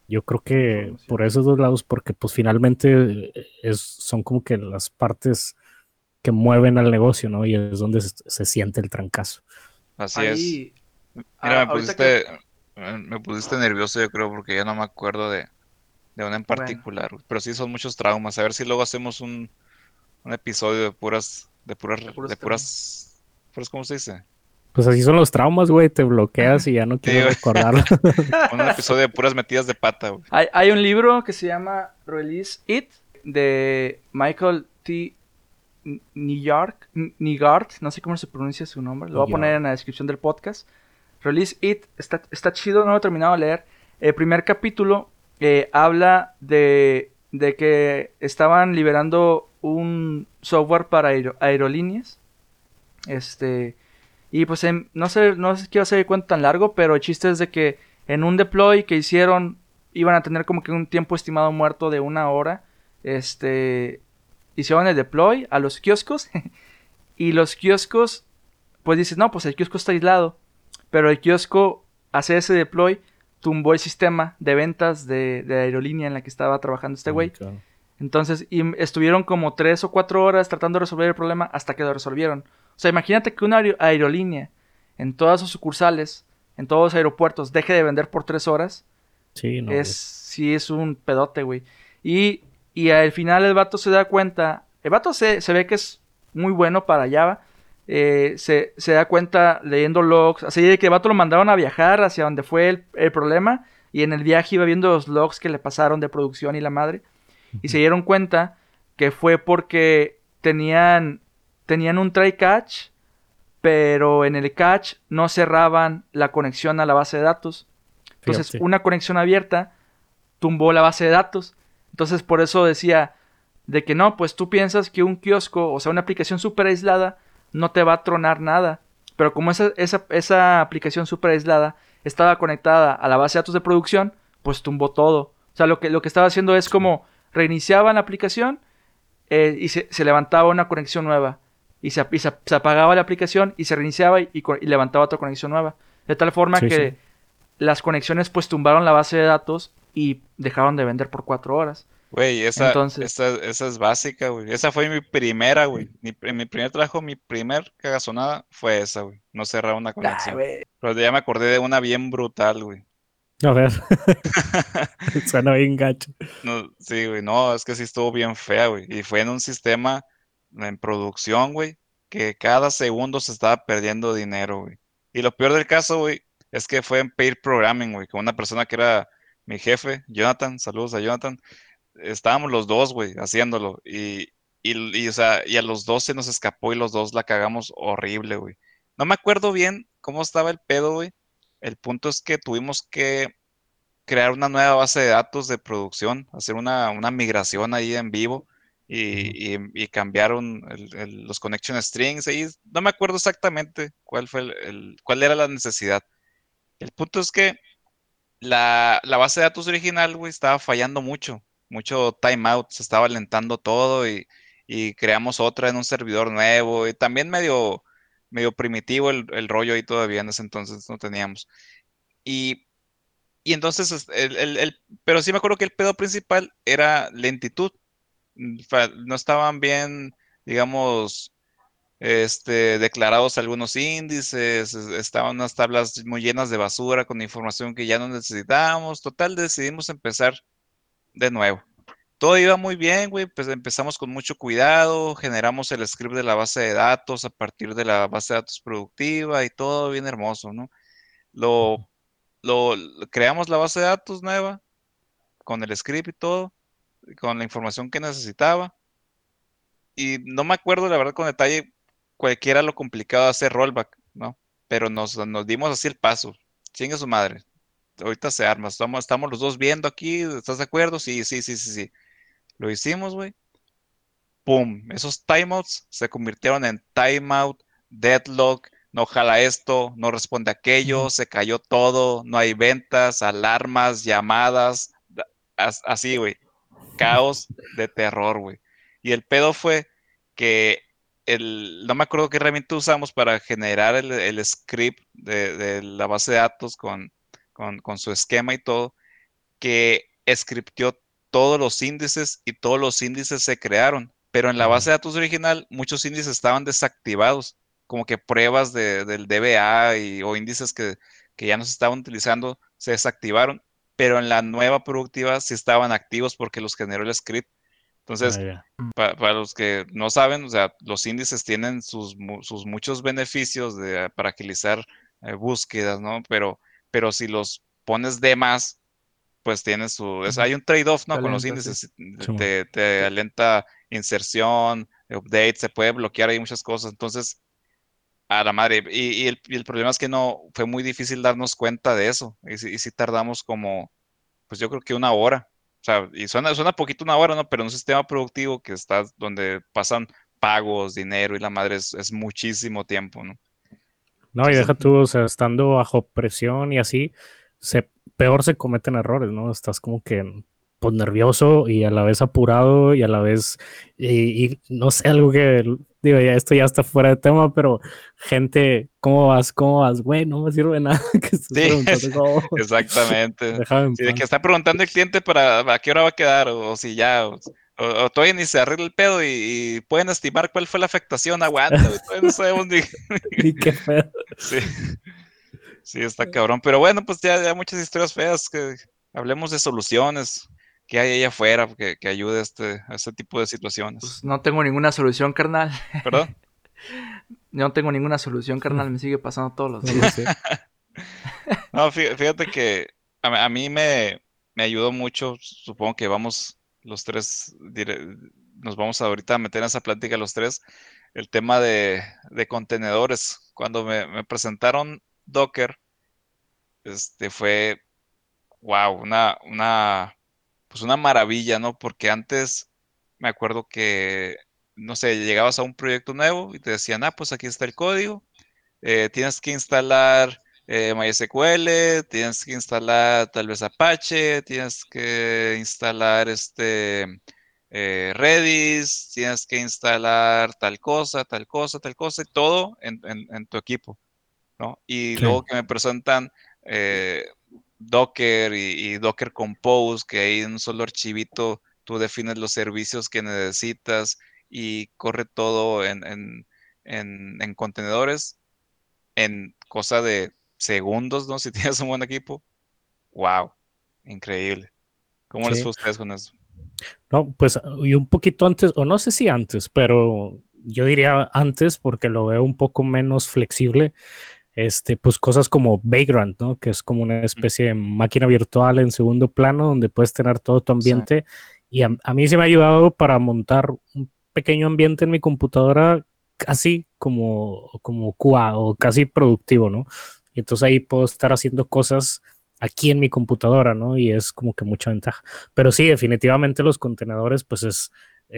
Yo creo que por esos dos lados, porque pues finalmente eh, es, son como que las partes que mueven al negocio, ¿no? Y es donde se, se siente el trancazo. Así es. Mira, ah, me pusiste, me me pusiste nervioso, yo creo, porque ya no me acuerdo de, de una en particular. Pero sí son muchos traumas. A ver si luego hacemos un, un episodio de puras, de puras, De puras, puras, ¿cómo se dice? Pues así son los traumas, güey, te bloqueas y ya no quieres güey. recordarlo. Un episodio de puras metidas de pata, güey. Hay, hay un libro que se llama Release It de Michael T. N- New York, N- Nygard, no sé cómo se pronuncia su nombre, lo voy a poner en la descripción del podcast. Release It está, está chido, no lo he terminado de leer. El primer capítulo eh, habla de, de que estaban liberando un software para aero- aerolíneas. Este, y pues no sé, no sé quiero hacer el cuento tan largo, pero el chiste es de que en un deploy que hicieron iban a tener como que un tiempo estimado muerto de una hora. Este, hicieron el deploy a los kioscos y los kioscos, pues dices, no, pues el kiosco está aislado, pero el kiosco hace ese deploy tumbó el sistema de ventas de, de aerolínea en la que estaba trabajando este güey. Claro. Entonces, y estuvieron como tres o cuatro horas tratando de resolver el problema hasta que lo resolvieron. O sea, imagínate que una aer- aerolínea en todas sus sucursales, en todos los aeropuertos, deje de vender por tres horas. Sí, no. es, sí, es un pedote, güey. Y, y al final el vato se da cuenta, el vato se, se ve que es muy bueno para Java. eh, se, se da cuenta leyendo logs, así de que el vato lo mandaron a viajar hacia donde fue el, el problema. Y en el viaje iba viendo los logs que le pasaron de producción y la madre y se dieron cuenta que fue porque tenían tenían un try catch, pero en el catch no cerraban la conexión a la base de datos. Entonces, Fíjate. una conexión abierta tumbó la base de datos. Entonces, por eso decía de que no, pues tú piensas que un kiosco, o sea, una aplicación súper aislada, no te va a tronar nada. Pero como esa, esa, esa aplicación súper aislada estaba conectada a la base de datos de producción, pues tumbó todo. O sea, lo que, lo que estaba haciendo es como reiniciaban la aplicación eh, y se, se levantaba una conexión nueva. y se, y se- se apagaba la aplicación y se reiniciaba y, y co- y levantaba otra conexión nueva. De tal forma Sí, que sí. las conexiones pues tumbaron la base de datos y dejaron de vender por cuatro horas. Güey, esa, Entonces- esa, esa es básica, güey. Esa fue mi primera, güey. Mi, mi primer trabajo, mi primer cagazonada fue esa, güey. No cerrar una Ah, conexión. güey. Pero ya me acordé de una bien brutal, güey. A ver. Suena bien gacho. No, sí, güey, no, es que sí estuvo bien fea, güey. Y fue en un sistema en producción, güey, que cada segundo se estaba perdiendo dinero, güey. Y lo peor del caso, güey, es que fue en pair programming, güey, con una persona que era mi jefe, Jonathan, saludos a Jonathan. Estábamos los dos, güey, haciéndolo. Y, y, y, o sea, y a los dos se nos escapó y los dos la cagamos horrible, güey. No me acuerdo bien cómo estaba el pedo, güey. El punto es que tuvimos que crear una nueva base de datos de producción, hacer una, una migración ahí en vivo y, y- y cambiaron el- el- los connection strings. No me acuerdo exactamente cuál fue el- cuál era la necesidad. El punto es que la, base de datos original, güey, estaba fallando mucho, mucho timeout, se estaba alentando todo y, y creamos otra en un servidor nuevo y también medio, medio primitivo el, rollo ahí todavía en ese entonces no teníamos. Y, entonces, es- el, pero sí me acuerdo que el pedo principal era lentitud. Mm, No estaban bien, digamos, este, declarados algunos índices, es- estaban unas tablas muy llenas de basura con información que ya no necesitábamos. Total, decidimos empezar de nuevo. Todo iba muy bien, güey, pues empezamos con mucho cuidado, generamos el script de la base de datos a partir de la base de datos productiva y todo bien hermoso, ¿no? Lo, lo, lo- creamos la base de datos nueva con el script y todo, con la información que necesitaba. Y no me acuerdo, la verdad, con detalle, cualquiera lo complicado de hacer rollback, ¿no? Pero nos, nos dimos así el paso. Chingue su madre. Ahorita se arma. Estamos, estamos los dos viendo aquí. ¿Estás de acuerdo? Sí, sí, sí, sí, sí. Lo hicimos, güey. ¡Pum! Esos timeouts se convirtieron en timeout, deadlock, no jala esto, no responde aquello, se cayó todo, no hay ventas, alarmas, llamadas, da- as- así, güey. Caos de terror, güey. Y el pedo fue que el, no me acuerdo qué herramienta usamos para generar el, el script de, de la base de datos con, con, con su esquema y todo, que scriptió todos los índices y todos los índices se crearon. Pero en la base de datos original, muchos índices estaban desactivados, como que pruebas de- del DBA y, o índices que, que ya no se estaban utilizando se desactivaron, pero en la nueva productiva sí estaban activos porque los generó el script. Entonces, Ah, para los que no saben, o sea, los índices tienen sus, sus muchos beneficios de, para agilizar eh, búsquedas, ¿no? Pero, pero si los pones de más, pues tienes su... es- hay un trade-off, ¿no? Te Con los alenta, índices. Simón. Te, te alenta inserción, update, se puede bloquear ahí muchas cosas. Entonces, a la madre. Y, y el, y el problema es que no, fue muy difícil darnos cuenta de eso. Y, sí- y sí tardamos como, pues yo creo que una hora. O sea, y suena, suena poquito una hora, ¿no? Pero en un sistema productivo que está donde pasan pagos, dinero y la madre es, es muchísimo tiempo, ¿no? No, y deja tú, o sea, estando bajo presión y así, se, peor se cometen errores, ¿no? Estás como que pues nervioso y a la vez apurado y a la vez, y, y no sé, algo que, digo, ya esto ya está fuera de tema, pero gente, ¿cómo vas? ¿Cómo vas? Güey, no me sirve nada que estés Sí. Exactamente. Sí, de que está preguntando el cliente para a qué hora va a quedar, o, o si ya, o, o- o todavía ni se arregla el pedo y, y pueden estimar cuál fue la afectación, aguanta, todavía no sabemos ni, Y qué feo. Sí. Sí, está cabrón. Pero bueno, pues ya, ya muchas historias feas. Que hablemos de soluciones que hay allá afuera que, que ayude a este, a este tipo de situaciones. Pues no tengo ninguna solución, carnal. ¿Perdón? No tengo ninguna solución, carnal. Me sigue pasando todos los No días. No, fí- fíjate que a, mí- a mí me, me ayudó mucho. Supongo que vamos los tres, dire- nos vamos ahorita a meter en esa plática los tres. El tema de, de contenedores. Cuando me, me presentaron Docker, este fue, wow, una, una, pues una maravilla, ¿no? Porque antes me acuerdo que, no sé, llegabas a un proyecto nuevo y te decían, ah, pues aquí está el código, eh, tienes que instalar eh, MySQL, tienes que instalar tal vez Apache, tienes que instalar este eh, Redis, tienes que instalar tal cosa, tal cosa, tal cosa, y todo en, tu equipo, ¿no? Y luego que me presentan eh, Docker y, Docker Compose, que ahí en un solo archivito tú defines los servicios que necesitas y corre todo en, contenedores en cosa de segundos, ¿no? Si tienes un buen equipo. ¡Wow! Increíble. ¿Cómo les fue a ustedes con eso? No, pues y un poquito antes, o no sé si antes, pero yo diría antes porque lo veo un poco menos flexible. Este, pues cosas como Vagrant, ¿no? Que es como una especie de máquina virtual en segundo plano donde puedes tener todo tu ambiente. Y a, mí se me ha ayudado para montar un pequeño ambiente en mi computadora casi como, como QA o casi productivo, ¿no? Y entonces ahí puedo estar haciendo cosas aquí en mi computadora, ¿no? Y es como que mucha ventaja. Pero sí, definitivamente los contenedores, pues es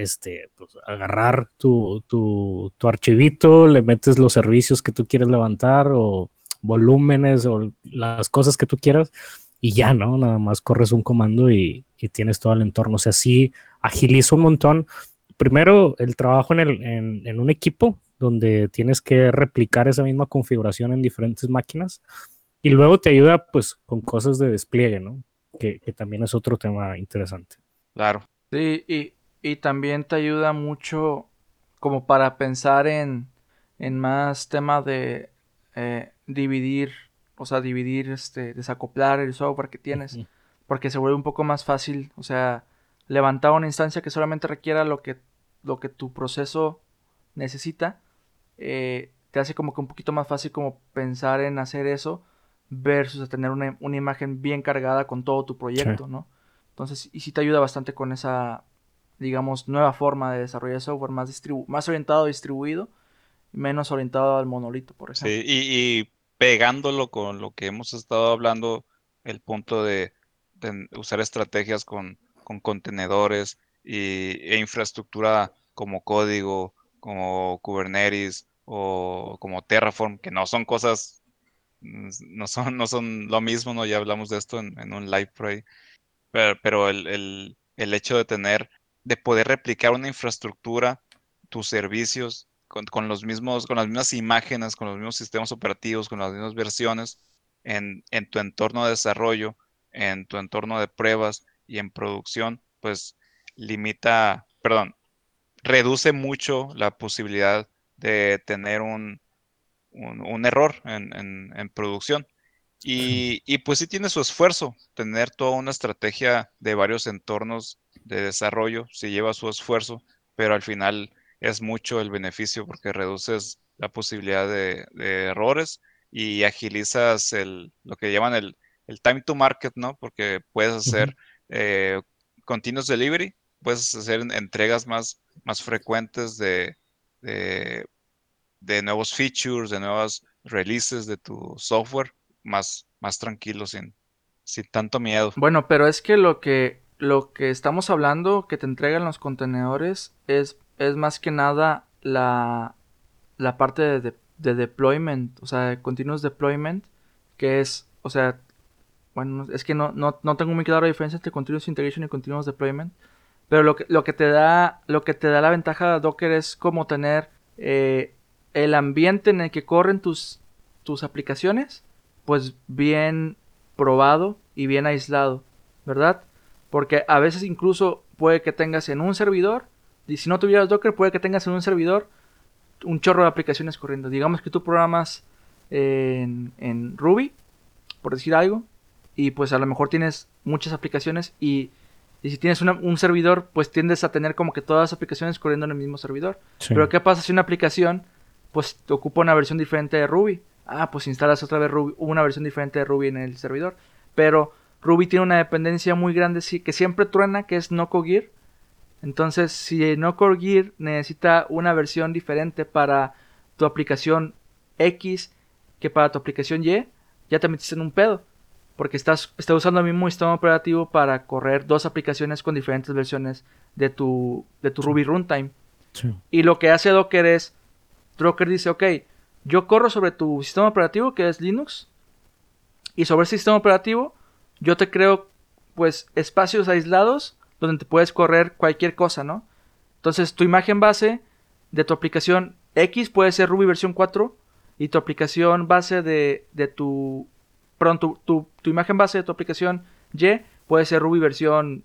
este, pues, agarrar tu, tu, tu, archivito, le metes los servicios que tú quieres levantar o volúmenes o las cosas que tú quieras y ya, ¿no? Nada más corres un comando y, tienes todo el entorno. O sea, sí agiliza un montón. Primero, el trabajo en, el, en, un equipo donde tienes que replicar esa misma configuración en diferentes máquinas y luego te ayuda pues con cosas de despliegue, ¿no? Que, también es otro tema interesante. Claro. Sí, y, y también te ayuda mucho como para pensar en, en más tema de eh, dividir, o sea, dividir, este, desacoplar el software que tienes, porque se vuelve un poco más fácil, o sea, levantar una instancia que solamente requiera lo que, lo que tu proceso necesita, eh, te hace como que un poquito más fácil como pensar en hacer eso versus tener una, imagen bien cargada con todo tu proyecto, ¿no? Entonces, y sí te ayuda bastante con esa, digamos, nueva forma de desarrollar software más, más orientado a distribuido, menos orientado al monolito, por ejemplo. Sí, y, pegándolo con lo que hemos estado hablando, el punto de, usar estrategias con, con contenedores y, e infraestructura como código, como Kubernetes o como Terraform, que no son cosas no son, no son lo mismo, ¿no? Ya hablamos de esto en, un live por ahí. Pero, el, hecho de tener, de poder replicar una infraestructura, tus servicios, con, los mismos, con las mismas imágenes, con los mismos sistemas operativos, con las mismas versiones, en, en tu entorno de desarrollo, en tu entorno de pruebas y en producción, pues limita, perdón, reduce mucho la posibilidad de tener un, un, error en, producción. Y, pues sí tiene su esfuerzo, tener toda una estrategia de varios entornos de desarrollo, sí lleva su esfuerzo, pero al final es mucho el beneficio porque reduces la posibilidad de, errores y agilizas el, lo que llaman el, time to market, ¿no? Porque puedes hacer eh, continuous delivery, puedes hacer entregas más, más frecuentes de, de nuevos features, de nuevas releases de tu software, más, más tranquilo, sin, sin tanto miedo. Bueno, pero es que lo que lo que estamos hablando que te entregan los contenedores es, es más que nada la, la parte de, de, deployment, o sea, continuous deployment, que es, o sea, bueno, es que no, no, no tengo muy claro la diferencia entre continuous integration y continuous deployment, pero lo que, lo que te da, lo que te da la ventaja de Docker es como tener eh, el ambiente en el que corren tus, tus aplicaciones, pues bien probado y bien aislado, ¿verdad? Porque a veces incluso puede que tengas en un servidor, y si no tuvieras Docker, puede que tengas en un servidor un chorro de aplicaciones corriendo. Digamos que tú programas en, en Ruby, por decir algo, y pues a lo mejor tienes muchas aplicaciones y, y si tienes un servidor, pues tiendes a tener como que todas las aplicaciones corriendo en el mismo servidor. Pero ¿qué pasa si una aplicación pues ocupa una versión diferente de Ruby. Ah, pues instalas otra vez Ruby, una versión diferente de Ruby en el servidor. Pero Ruby tiene una dependencia muy grande sí, que siempre truena, que es NoCoGear. Entonces, si NoCoGear necesita una versión diferente para tu aplicación X que para tu aplicación Y, ya te metiste en un pedo. Porque estás, usando el mismo sistema operativo para correr dos aplicaciones con diferentes versiones de tu, de tu Ruby runtime. Y lo que hace Docker es Docker dice, ok, yo corro sobre tu sistema operativo que es Linux y sobre ese sistema operativo yo te creo pues espacios aislados donde te puedes correr cualquier cosa, ¿no? Entonces, tu imagen base de tu aplicación X puede ser Ruby versión 4 y tu aplicación base de, de tu, perdón, tu, tu, tu imagen base de tu aplicación Y puede ser Ruby versión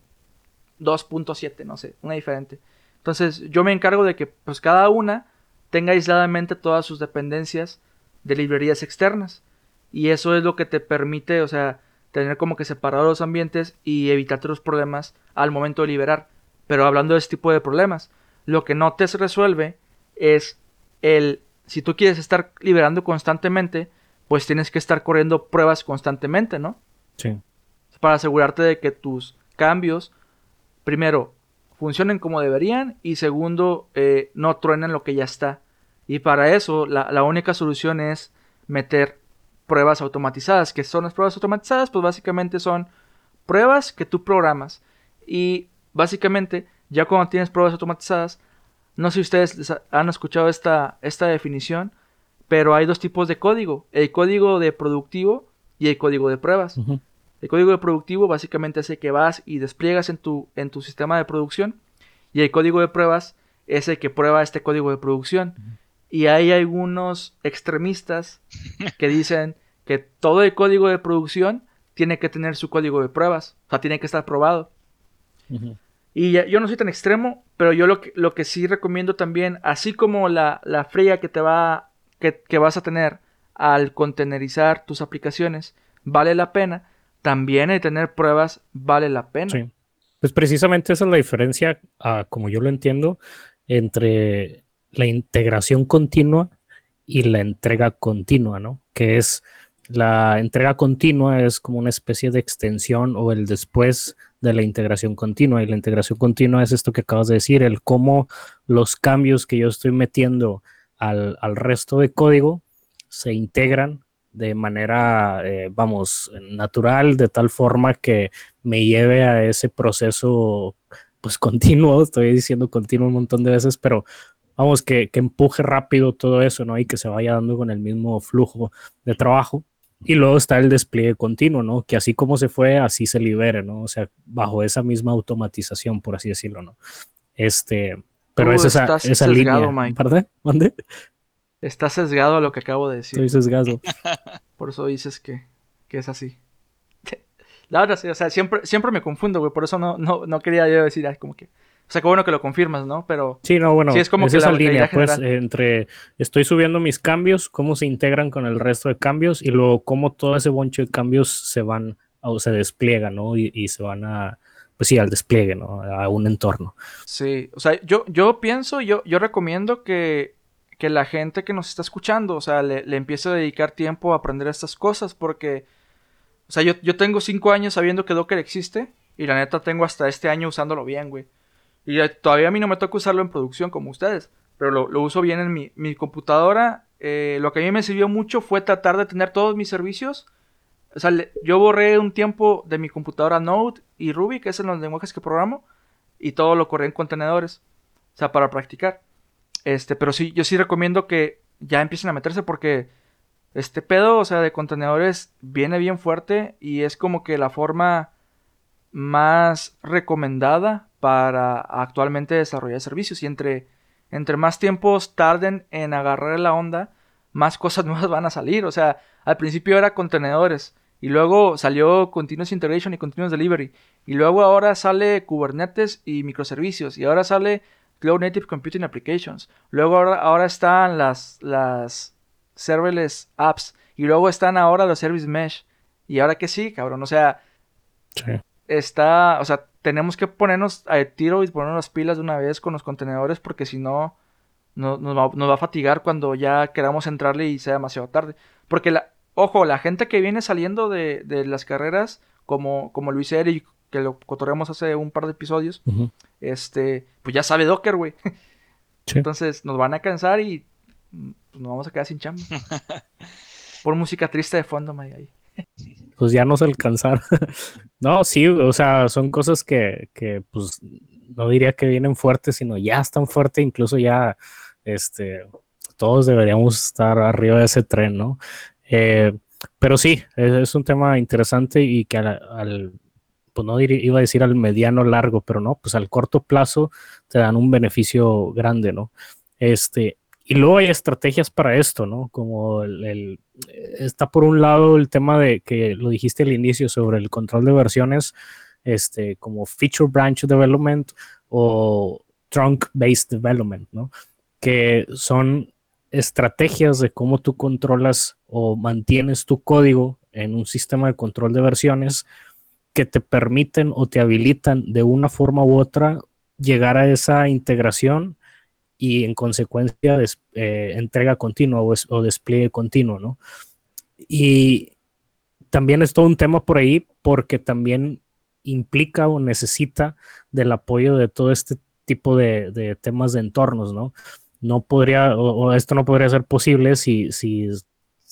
2.7, no sé, una diferente. Entonces, yo me encargo de que pues cada una tenga aisladamente todas sus dependencias de librerías externas. Y eso es lo que te permite, o sea, tener como que separados los ambientes y evitarte los problemas al momento de liberar. Pero hablando de este tipo de problemas, lo que no te resuelve es el, si tú quieres estar liberando constantemente, pues tienes que estar corriendo pruebas constantemente, ¿no? Sí. Para asegurarte de que tus cambios, primero, funcionen como deberían y segundo, eh, no truenen lo que ya está. Y para eso, la, la única solución es meter pruebas automatizadas. ¿Qué son las pruebas automatizadas? Pues básicamente son pruebas que tú programas. Y básicamente, ya cuando tienes pruebas automatizadas, no sé si ustedes han escuchado esta, esta definición, pero hay dos tipos de código. El código de productivo y el código de pruebas. El código de productivo básicamente es el que vas y despliegas en tu, en tu sistema de producción. Y el código de pruebas es el que prueba este código de producción. Y hay algunos extremistas que dicen que todo el código de producción tiene que tener su código de pruebas. O sea, tiene que estar probado. Y ya- yo no soy tan extremo, pero yo lo que, lo que sí recomiendo también, así como la, la fría que te va, que, que vas a tener al contenerizar tus aplicaciones, vale la pena, también el tener pruebas vale la pena. Sí. Pues precisamente esa es la diferencia, ah, como yo lo entiendo, entre la integración continua y la entrega continua, ¿no? Que es la entrega continua es como una especie de extensión o el después de la integración continua. Y la integración continua es esto que acabas de decir, el cómo los cambios que yo estoy metiendo al, al resto de código se integran de manera, eh, vamos, natural, de tal forma que me lleve a ese proceso, pues continuo, estoy diciendo continuo un montón de veces, pero vamos, que, que empuje rápido todo eso, ¿no? Y que se vaya dando con el mismo flujo de trabajo. Y luego está el despliegue continuo, ¿no? Que así como se fue, así se libere, ¿no? O sea, bajo esa misma automatización, por así decirlo, ¿no? Este, pero Tú es esa, esa línea. Mike. Está sesgado a lo que acabo de decir. Estoy sesgado. Por eso dices que, que es así. La verdad, sí, o sea, siempre, siempre me confundo, güey. Por eso no, no, no quería yo decir, ay, como que. O sea, qué bueno que lo confirmas, ¿no? Pero. Sí, no, bueno, Sí, es como que esa la- línea, pues, entre estoy subiendo mis cambios, cómo se integran con el resto de cambios y luego cómo todo ese bonche de cambios se van o se despliegan, ¿no? Y, y se van a, pues sí, al despliegue, ¿no? A un entorno. Sí, o sea, yo, yo pienso, yo, yo recomiendo que, que la gente que nos está escuchando, o sea, le, le a dedicar tiempo a aprender estas cosas, porque, o sea, yo, yo tengo cinco años sabiendo que Docker existe, y la neta tengo hasta este año usándolo bien, güey. Y eh, todavía a mí no me toca usarlo en producción como ustedes, pero lo, uso bien en mi, mi computadora. eh, lo que a mí me sirvió mucho fue tratar de tener todos mis servicios. O sea, yo borré un tiempo de mi computadora Node y Ruby, que es en los lenguajes que programo, y todo lo corrí en contenedores. O sea, para practicar. Este, pero sí, yo sí recomiendo que ya empiecen a meterse porque este pedo, o sea, de contenedores viene bien fuerte y es como que la forma más recomendada para actualmente desarrollar servicios. Y entre, entre más tiempos tarden en agarrar la onda, más cosas nuevas van a salir. O sea, al principio era contenedores. Y luego salió Continuous Integration y Continuous Delivery. Y luego ahora sale Kubernetes y microservicios. Y ahora sale Cloud Native Computing Applications. Luego ahora, ahora están las, las serverless apps. Y luego están ahora los service mesh. Y ahora que sí, cabrón. O sea, Sí. está, o sea, tenemos que ponernos a tiro y ponernos las pilas de una vez con los contenedores porque si no, no- nos, va, nos va a fatigar cuando ya queramos entrarle y sea demasiado tarde. Porque, la, ojo, la gente que viene saliendo de, de las carreras, como, como Luis Eric, que lo cotorreamos hace un par de episodios, este, pues ya sabe Docker, güey. Sí. Entonces nos van a cansar y pues, nos vamos a quedar sin chamba. Por música triste de fondo, May, ahí. Pues ya nos alcanzar. no, sí, o sea, son cosas que, que, pues, no diría que vienen fuertes, sino ya están fuertes, incluso ya, este, todos deberíamos estar arriba de ese tren, ¿no? Eh, pero sí, es, es un tema interesante y que al, al- pues no iba a decir al mediano largo, pero no, pues al corto plazo te dan un beneficio grande, ¿no? Este, y luego hay estrategias para esto, ¿no? Como el, está por un lado el tema de que lo dijiste al inicio sobre el control de versiones, este, como Feature Branch Development o Trunk Based Development, ¿no? Que son estrategias de cómo tú controlas o mantienes tu código en un sistema de control de versiones que te permiten o te habilitan de una forma u otra llegar a esa integración y en consecuencia eh, entrega continua o, despliegue continuo, ¿no? Y también es todo un tema por ahí porque también implica o necesita del apoyo de todo este tipo de, temas de entornos, ¿no? No podría, o, esto no podría ser posible si, si,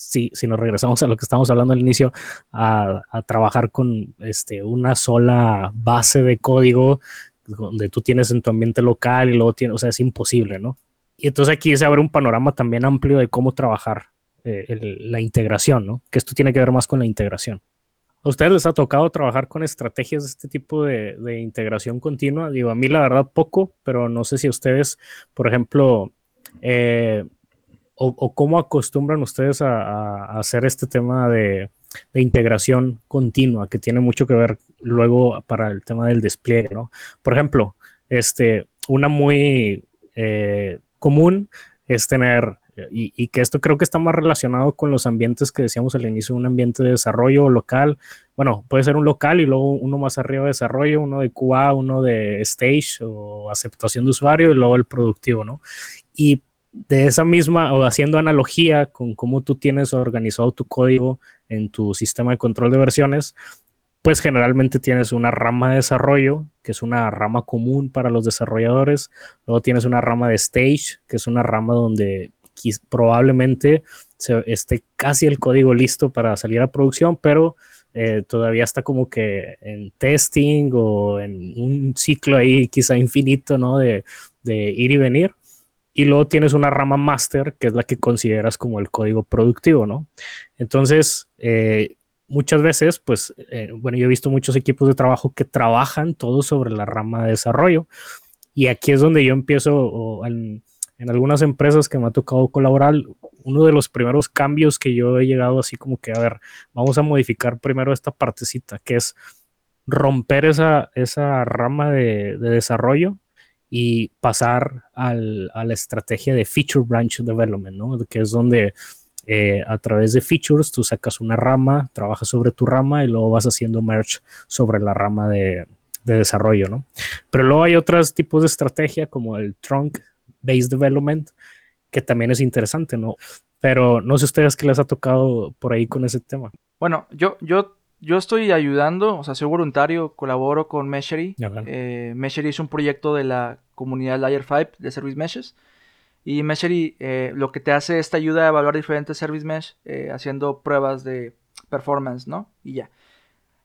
si, si, nos regresamos a lo que estábamos hablando al inicio, a, trabajar con este, una sola base de código donde tú tienes en tu ambiente local y luego tienes, o sea, es imposible, ¿no? Y entonces aquí se abre un panorama también amplio de cómo trabajar eh, la integración, ¿no? Que esto tiene que ver más con la integración. ¿A ustedes les ha tocado trabajar con estrategias de este tipo de, integración continua? Digo, a mí la verdad poco, pero no sé si ustedes, por ejemplo, eh, o, cómo acostumbran ustedes a hacer este tema de, integración continua que tiene mucho que ver luego para el tema del despliegue, ¿no? Por ejemplo, este, una muy eh, común es tener, y, que esto creo que está más relacionado con los ambientes que decíamos al inicio, un ambiente de desarrollo local, bueno, puede ser un local y luego uno más arriba de desarrollo, uno de QA, uno de stage o aceptación de usuario y luego el productivo, ¿no? Y de esa misma, o haciendo analogía con cómo tú tienes organizado tu código en tu sistema de control de versiones, pues generalmente tienes una rama de desarrollo, que es una rama común para los desarrolladores, luego tienes una rama de stage, que es una rama donde probablemente se, esté casi el código listo para salir a producción, pero eh, todavía está como que en testing o en un ciclo ahí quizá infinito, ¿no? De, de ir y venir y luego tienes una rama master, que es la que consideras como el código productivo, ¿no? Entonces, eh, muchas veces, pues, eh, bueno, yo he visto muchos equipos de trabajo que trabajan todo sobre la rama de desarrollo. Y aquí es donde yo empiezo, en, algunas empresas que me ha tocado colaborar, uno de los primeros cambios que yo he llegado así como que, a ver, vamos a modificar primero esta partecita, que es romper esa, esa rama de desarrollo y pasar al, a la estrategia de Feature Branch Development, ¿no? que es donde eh, a través de features tú sacas una rama, trabajas sobre tu rama y luego vas haciendo merge sobre la rama de, de desarrollo, ¿no? Pero luego hay otros tipos de estrategia como el Trunk Based Development, que también es interesante, ¿no? Pero no sé ustedes qué les ha tocado por ahí con ese tema. Bueno, yo, yo yo estoy ayudando, o sea, soy voluntario, colaboro con Meshery. Eh, Meshery es un proyecto de la comunidad Layer 5 de Service Meshes. Y Meshery eh, lo que te hace es te ayuda a evaluar diferentes Service Mesh eh, haciendo pruebas de performance, ¿no? Y ya.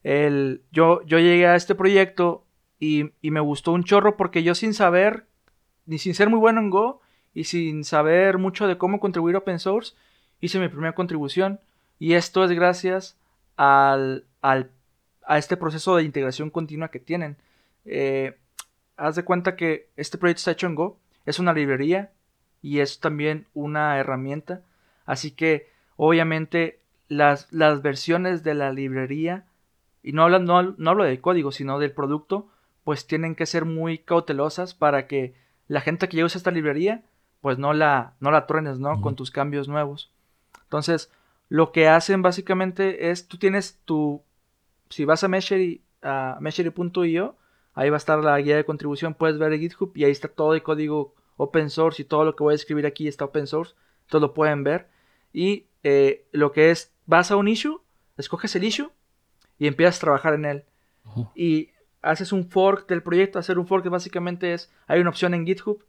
El, yo, yo llegué a este proyecto y, y, me gustó un chorro porque yo sin saber, ni sin ser muy bueno en Go y sin saber mucho de cómo contribuir a open source, hice mi primera contribución. Y esto es gracias al, a este proceso de integración continua que tienen. Eh, haz de cuenta que este proyecto está hecho en Go, es una librería y es también una herramienta. Así que obviamente las, las versiones de la librería, y no hablo, no, no hablo del código, sino del producto, pues tienen que ser muy cautelosas para que la gente que usa esta librería, pues no la, no la truenes, ¿no? Con tus cambios nuevos. Entonces, lo que hacen básicamente es, tú tienes tu, si vas a Meshery, a meshery.io, ahí va a estar la guía de contribución, puedes ver el GitHub y ahí está todo el código open source y todo lo que voy a escribir aquí está open source, todo lo pueden ver. Y eh, lo que es, vas a un issue, escoges el issue y empiezas a trabajar en él. Y haces un fork del proyecto, hacer un fork básicamente es, hay una opción en GitHub,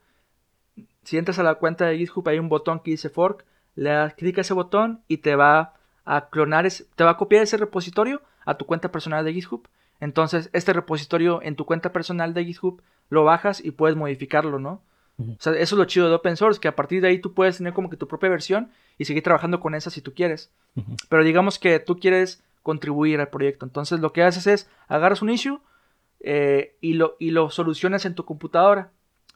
si entras a la cuenta de GitHub hay un botón que dice fork, le das clic a ese botón y te va a clonar, te va a copiar ese repositorio a tu cuenta personal de GitHub. Entonces, este repositorio en tu cuenta personal de GitHub lo bajas y puedes modificarlo, ¿no? O sea, eso es lo chido de open source, que a partir de ahí tú puedes tener como que tu propia versión y seguir trabajando con esa si tú quieres. Pero digamos que tú quieres contribuir al proyecto. Entonces lo que haces es agarras un issue eh, y, lo, y lo solucionas en tu computadora.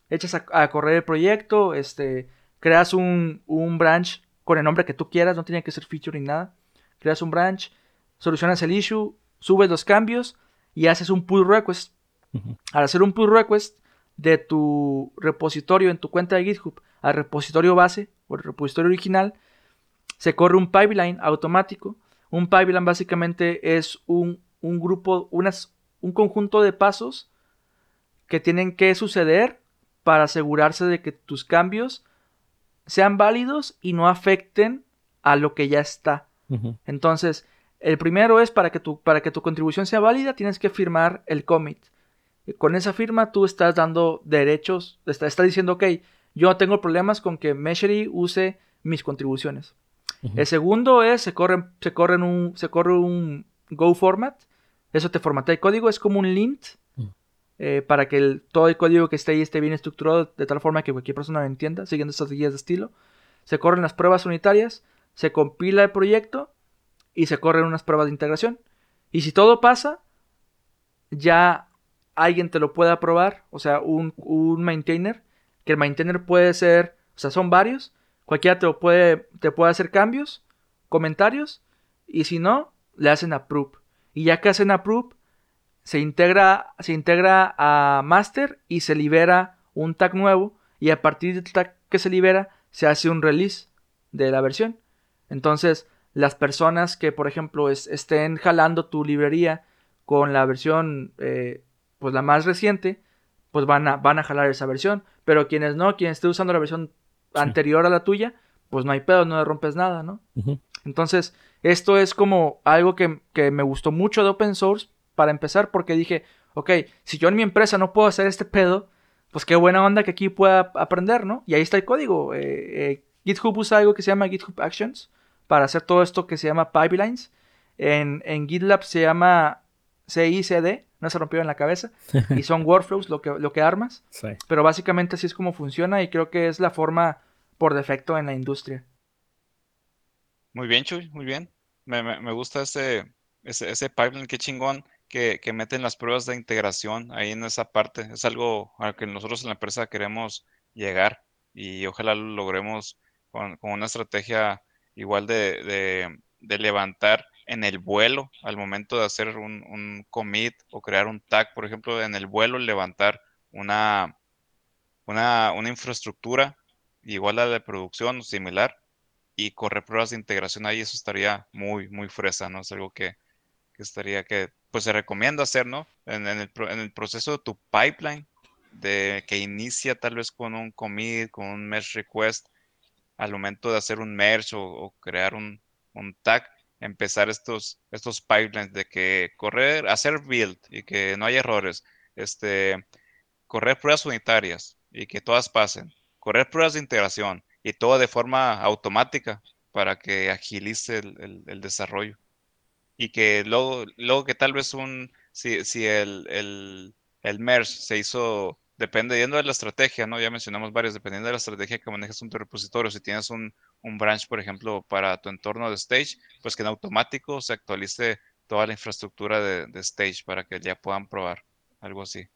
Echas a, correr el proyecto, este, creas un, un, branch con el nombre que tú quieras, no tiene que ser feature ni nada. Creas un branch, solucionas el issue, subes los cambios y haces un pull request. Al hacer un pull request de tu repositorio en tu cuenta de GitHub al repositorio base o el repositorio original, se corre un pipeline automático. Un pipeline básicamente es un, un grupo, unas, un conjunto de pasos que tienen que suceder para asegurarse de que tus cambios sean válidos y no afecten a lo que ya está. Entonces, el primero es para que, tu, para que tu contribución sea válida, tienes que firmar el commit. con esa firma tú estás dando derechos, estás, diciendo, ok, yo no tengo problemas con que Meshery use mis contribuciones. El segundo es, se corre, se, corre un, se corre un Go format, eso te formatea el código, es como un lint. Eh, para que todo el código que esté ahí esté bien estructurado de tal forma que cualquier persona lo entienda, siguiendo estas guías de estilo. Se corren las pruebas unitarias, se compila el proyecto y se corren unas pruebas de integración. Y si todo pasa, ya alguien te lo puede aprobar, o sea, un, un maintainer, que el maintainer puede ser, o sea, son varios, cualquiera te, puede, te puede hacer cambios, comentarios, y si no, le hacen approve. Y ya que hacen approve, se integra, se integra a master y se libera un tag nuevo. Y a partir del tag que se libera, se hace un release de la versión. Entonces, las personas que, por ejemplo, estén jalando tu librería con la versión, eh, pues la más reciente, pues van a, van a jalar esa versión. Pero quienes no, quien esté usando la versión anterior a la tuya, pues no hay pedo, no le rompes nada, ¿no? Entonces, esto es como algo que, me gustó mucho de open source para empezar porque dije, ok, si yo en mi empresa no puedo hacer este pedo, pues qué buena onda que aquí pueda aprender, ¿no? Y ahí está el código. Eh, eh, GitHub usa algo que se llama GitHub Actions para hacer todo esto que se llama pipelines. En, en GitLab se llama CICD, no se rompió en la cabeza, y son workflows lo que, lo que armas. Pero básicamente así es como funciona y creo que es la forma por defecto en la industria. Muy bien, Chuy, muy bien. Me, gusta ese, ese, pipeline, qué chingón que, que, meten las pruebas de integración ahí en esa parte. Es algo a que nosotros en la empresa queremos llegar y ojalá lo logremos con, una estrategia igual de, levantar en el vuelo al momento de hacer un, commit o crear un tag, por ejemplo, en el vuelo levantar una, una, una infraestructura igual a la de producción o similar y correr pruebas de integración ahí, eso estaría muy, muy fresa, ¿no? Es algo que, estaría que, pues se recomienda hacer, ¿no? En, el, en, el, proceso de tu pipeline, de que inicia tal vez con un commit, con un merge request, al momento de hacer un merge o, crear un, un, tag, empezar estos, estos pipelines de que correr, hacer build y que no haya errores, este, correr pruebas unitarias y que todas pasen, correr pruebas de integración, y todo de forma automática para que agilice el, desarrollo. Y que luego, luego que tal vez un, si, si el, el, el merge se hizo dependiendo de la estrategia, ¿no? Ya mencionamos varios, dependiendo de la estrategia que manejas en tu repositorio, si tienes un, un, branch, por ejemplo, para tu entorno de stage, pues que en automático se actualice toda la infraestructura de, de stage para que ya puedan probar, algo así.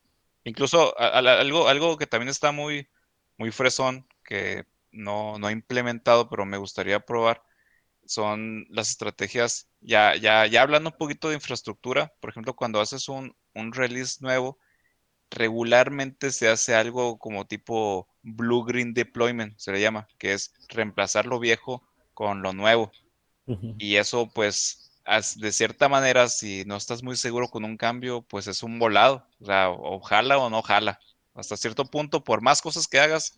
Incluso algo, algo que también está muy, muy fresón, que no, no he implementado, pero me gustaría probar, son las estrategias, ya, ya, ya hablando un poquito de infraestructura, por ejemplo, cuando haces un, un release nuevo, regularmente se hace algo como tipo blue green deployment, se le llama, que es reemplazar lo viejo con lo nuevo. Y eso, pues, de cierta manera, si no estás muy seguro con un cambio, pues es un volado. O sea, o jala o no jala. Hasta cierto punto, por más cosas que hagas,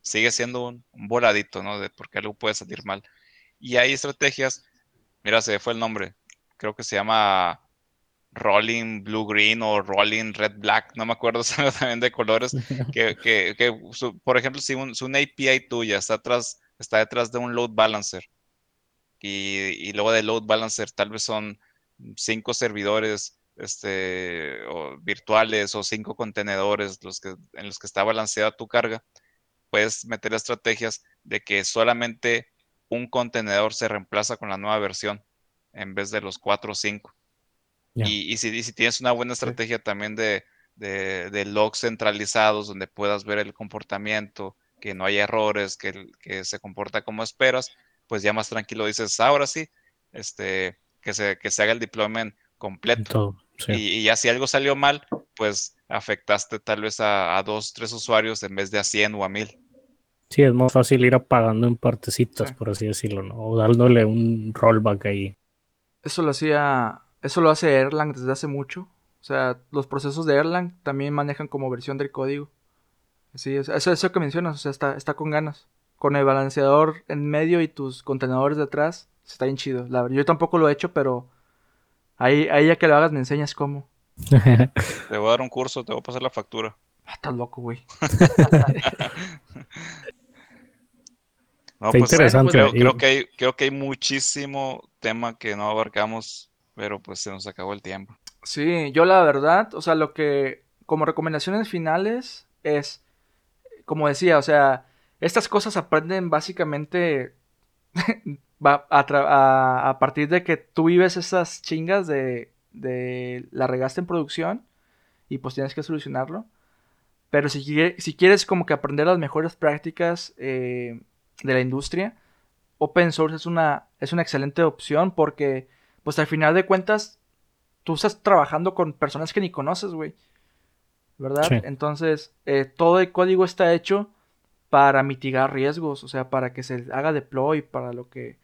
sigue siendo un, voladito, ¿no? De porque algo puede salir mal. Y hay estrategias, mira, se fue el nombre, creo que se llama Rolling Blue Green o Rolling Red Black, no me acuerdo también de colores, que, que, que por ejemplo, si un, API tuya está, atrás, está detrás de un load balancer y, y, luego del load balancer tal vez son cinco servidores este, o virtuales o cinco contenedores los que, en los que está balanceada tu carga, puedes meter estrategias de que solamente un contenedor se reemplaza con la nueva versión. en vez de los cuatro o cinco. Ya. Y, y si, y si tienes una buena estrategia también de, de, de logs centralizados donde puedas ver el comportamiento, que no haya errores, que, se comporta como esperas, pues ya más tranquilo dices, ahora sí, este, que se, que se haga el deployment En completo. todo. Sí. Y, y ya si algo salió mal, pues afectaste tal vez a, a dos, tres usuarios en vez de a 100 o a 1000. Sí, es más fácil ir apagando en partecitas, Sí. por así decirlo, ¿no? O dándole un rollback ahí. Eso lo hacía, eso lo hace Erlang desde hace mucho. O sea, los procesos de Erlang también manejan como versión del código. Sí, eso, eso que mencionas, o sea, está, está con ganas. Con el balanceador en medio y tus contenedores detrás, está bien chido. La verdad, yo tampoco lo he hecho, pero ahí, ahí ya que lo hagas me enseñas cómo. Te voy a dar un curso, te voy a pasar la factura. Ah, estás loco, güey. No, Está pues, interesante. Creo, que hay, creo que hay muchísimo tema que no abarcamos, pero pues se nos acabó el tiempo. Sí, yo la verdad, o sea, lo que como recomendaciones finales es, como decía, o sea, estas cosas aprenden básicamente a- a partir de que tú vives esas chingas de, de la regaste en producción y pues tienes que solucionarlo. Pero si, quie- si quieres como que aprender las mejores prácticas eh, de la industria, open source es una, es una excelente opción porque pues al final de cuentas tú estás trabajando con personas que ni conoces, güey. ¿Verdad? Sí. Entonces, eh, todo el código está hecho para mitigar riesgos, o sea, para que se haga deploy, para lo que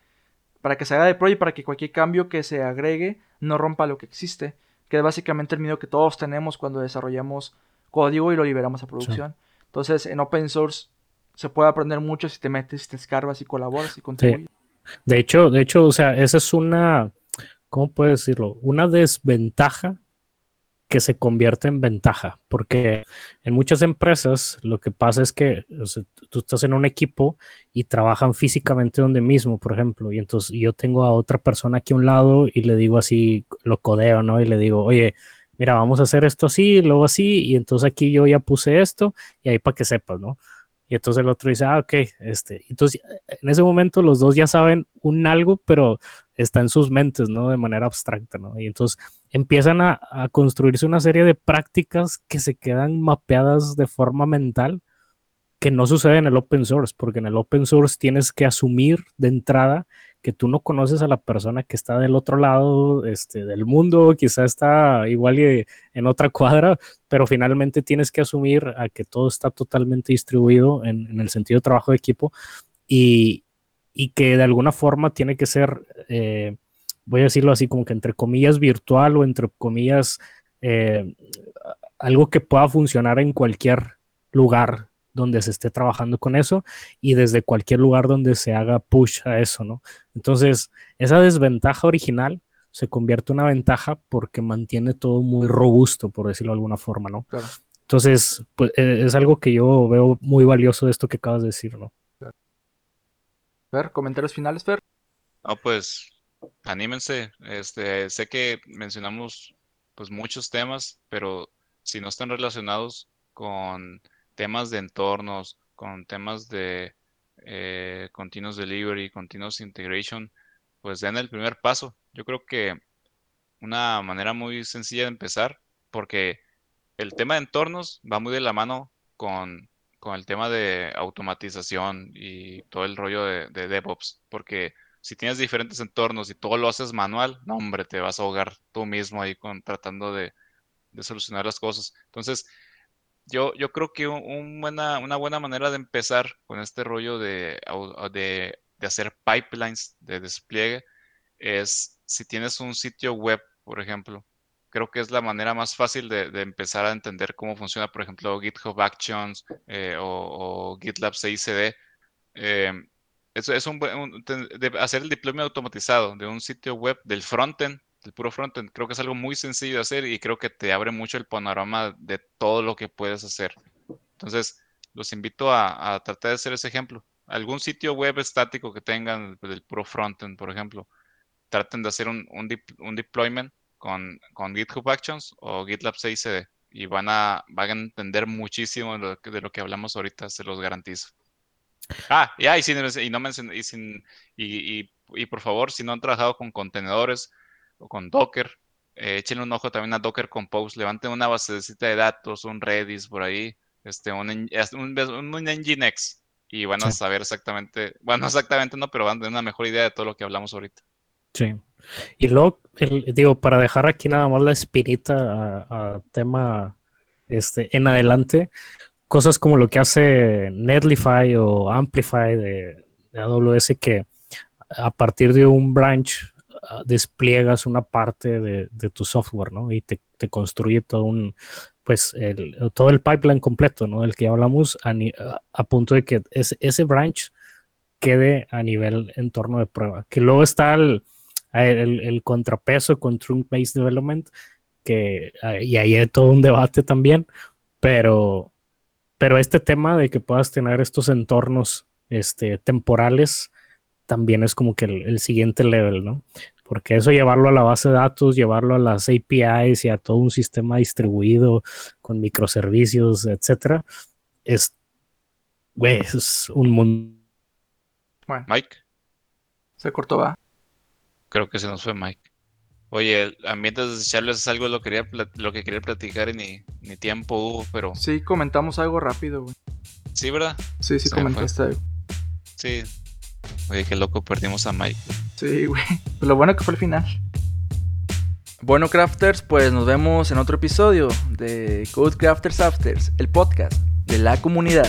para que se haga deploy y para que cualquier cambio que se agregue no rompa lo que existe, que es básicamente el miedo que todos tenemos cuando desarrollamos código y lo liberamos a producción. Entonces, en open source se puede aprender mucho si te metes, te escarbas y colaboras y contribuyes. De hecho, de hecho, o sea, esa es una, ¿cómo puedo decirlo? Una desventaja que se convierte en ventaja, porque en muchas empresas lo que pasa es que o sea, tú estás en un equipo y trabajan físicamente donde mismo, por ejemplo, y entonces yo tengo a otra persona aquí a un lado y le digo así, lo codeo, ¿no? Y le digo, oye, mira, vamos a hacer esto así, luego así, y entonces aquí yo ya puse esto, y ahí para que sepas, ¿no? Y entonces el otro dice, ah, ok, este. Entonces, en ese momento los dos ya saben un algo, pero está en sus mentes, ¿no? De manera abstracta, ¿no? Y entonces empiezan a, a construirse una serie de prácticas que se quedan mapeadas de forma mental que no sucede en el open source, porque en el open source tienes que asumir de entrada que tú no conoces a la persona que está del otro lado este, del mundo, quizá está igual y en otra cuadra, pero finalmente tienes que asumir a que todo está totalmente distribuido en, el sentido de trabajo de equipo y, y que de alguna forma tiene que ser, eh, voy a decirlo así, como que entre comillas virtual o entre comillas eh, algo que pueda funcionar en cualquier lugar donde se esté trabajando con eso y desde cualquier lugar donde se haga push a eso, ¿no? Entonces, esa desventaja original se convierte en una ventaja porque mantiene todo muy robusto, por decirlo de alguna forma, ¿no? Claro. Entonces, pues eh, es algo que yo veo muy valioso de esto que acabas de decir, ¿no? Fer, comentarios finales, Fer. No, pues anímense. Este, sé que mencionamos pues muchos temas, pero si no están relacionados con temas de entornos, con temas de eh, continuous delivery, continuous integration, pues den el primer paso. Yo creo que una manera muy sencilla de empezar, porque el tema de entornos va muy de la mano con, con el tema de automatización y todo el rollo de, de DevOps, porque si tienes diferentes entornos y todo lo haces manual, no, hombre, te vas a ahogar tú mismo ahí con, tratando de, de solucionar las cosas. Entonces, yo, yo creo que una buena manera de empezar con este rollo de, hacer pipelines de despliegue es si tienes un sitio web, por ejemplo. Creo que es la manera más fácil de, empezar a entender cómo funciona, por ejemplo, GitHub Actions eh, o, GitLab CICD. Eh, es de hacer el deployment automatizado de un sitio web del frontend, del puro frontend. Creo que es algo muy sencillo de hacer y creo que te abre mucho el panorama de todo lo que puedes hacer. Entonces, los invito a, tratar de hacer ese ejemplo. Algún sitio web estático que tengan del puro frontend, por ejemplo, traten de hacer un, un, dep- un deployment con, con GitHub Actions o GitLab CICD y van a, van a entender muchísimo de lo, que- hablamos ahorita, se los garantizo. Ah, ya, sin, y no mencion- y sin, y y por favor, si no han trabajado con contenedores o con Docker, eh, échenle un ojo también a Docker Compose, levanten una basecita de datos, un Redis por ahí, este, un, un, un Nginx y van a Sí. saber exactamente, bueno, exactamente no, pero van a tener una mejor idea de todo lo que hablamos ahorita. Sí. Y luego, el- digo, para dejar aquí nada más la espinita a, a tema este, en adelante, cosas como lo que hace Netlify o Amplify de, de AWS, que a partir de un branch despliegas una parte de, de tu software, ¿no? Y te, te construye todo un, pues, el, todo el pipeline completo, ¿no? Del que hablamos, a, a- punto de que ese, branch quede a nivel entorno de prueba. Que luego está el, el, el contrapeso con Trunk-Based Development, que, ah, y ahí hay todo un debate también, pero, pero este tema de que puedas tener estos entornos este, temporales también es como que el, el siguiente level, ¿no? Porque eso llevarlo a la base de datos, llevarlo a las APIs y a todo un sistema distribuido con microservicios, etcétera, es, güey, es un mundo. Bueno, Mike, se cortó, va. creo que se nos fue Mike. Oye, a mí antes de echarles es algo lo, quería, lo que quería platicar y ni, ni tiempo hubo, pero Sí, comentamos algo rápido, güey. sí, ¿verdad? Sí, sí, Se comentaste algo. Sí. Oye, qué loco, perdimos a Mike. Sí, güey. Pues lo bueno que fue el final. Bueno, crafters, pues nos vemos en otro episodio de Code Crafters Afters, el podcast de la comunidad.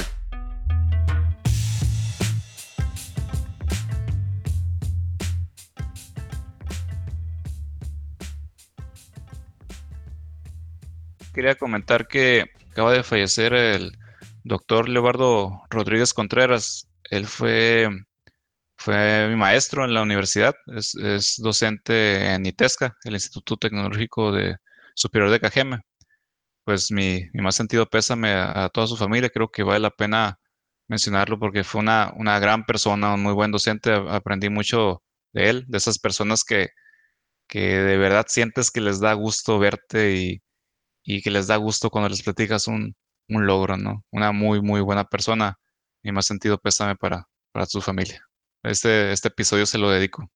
Quería comentar que acaba de fallecer el doctor Leobardo Rodríguez Contreras. Él fue, fue mi maestro en la universidad, es, docente en ITESCA, el Instituto Tecnológico de Superior de Cajeme. Pues mi, más sentido pésame a, a toda su familia, creo que vale la pena mencionarlo porque fue una, una gran persona, un muy buen docente, aprendí mucho de él, de esas personas que, que de verdad sientes que les da gusto verte y, y que les da gusto cuando les platicas un, un logro, ¿no? Una muy, muy buena persona. Mi más sentido pésame para, para su familia. Este, este episodio se lo dedico.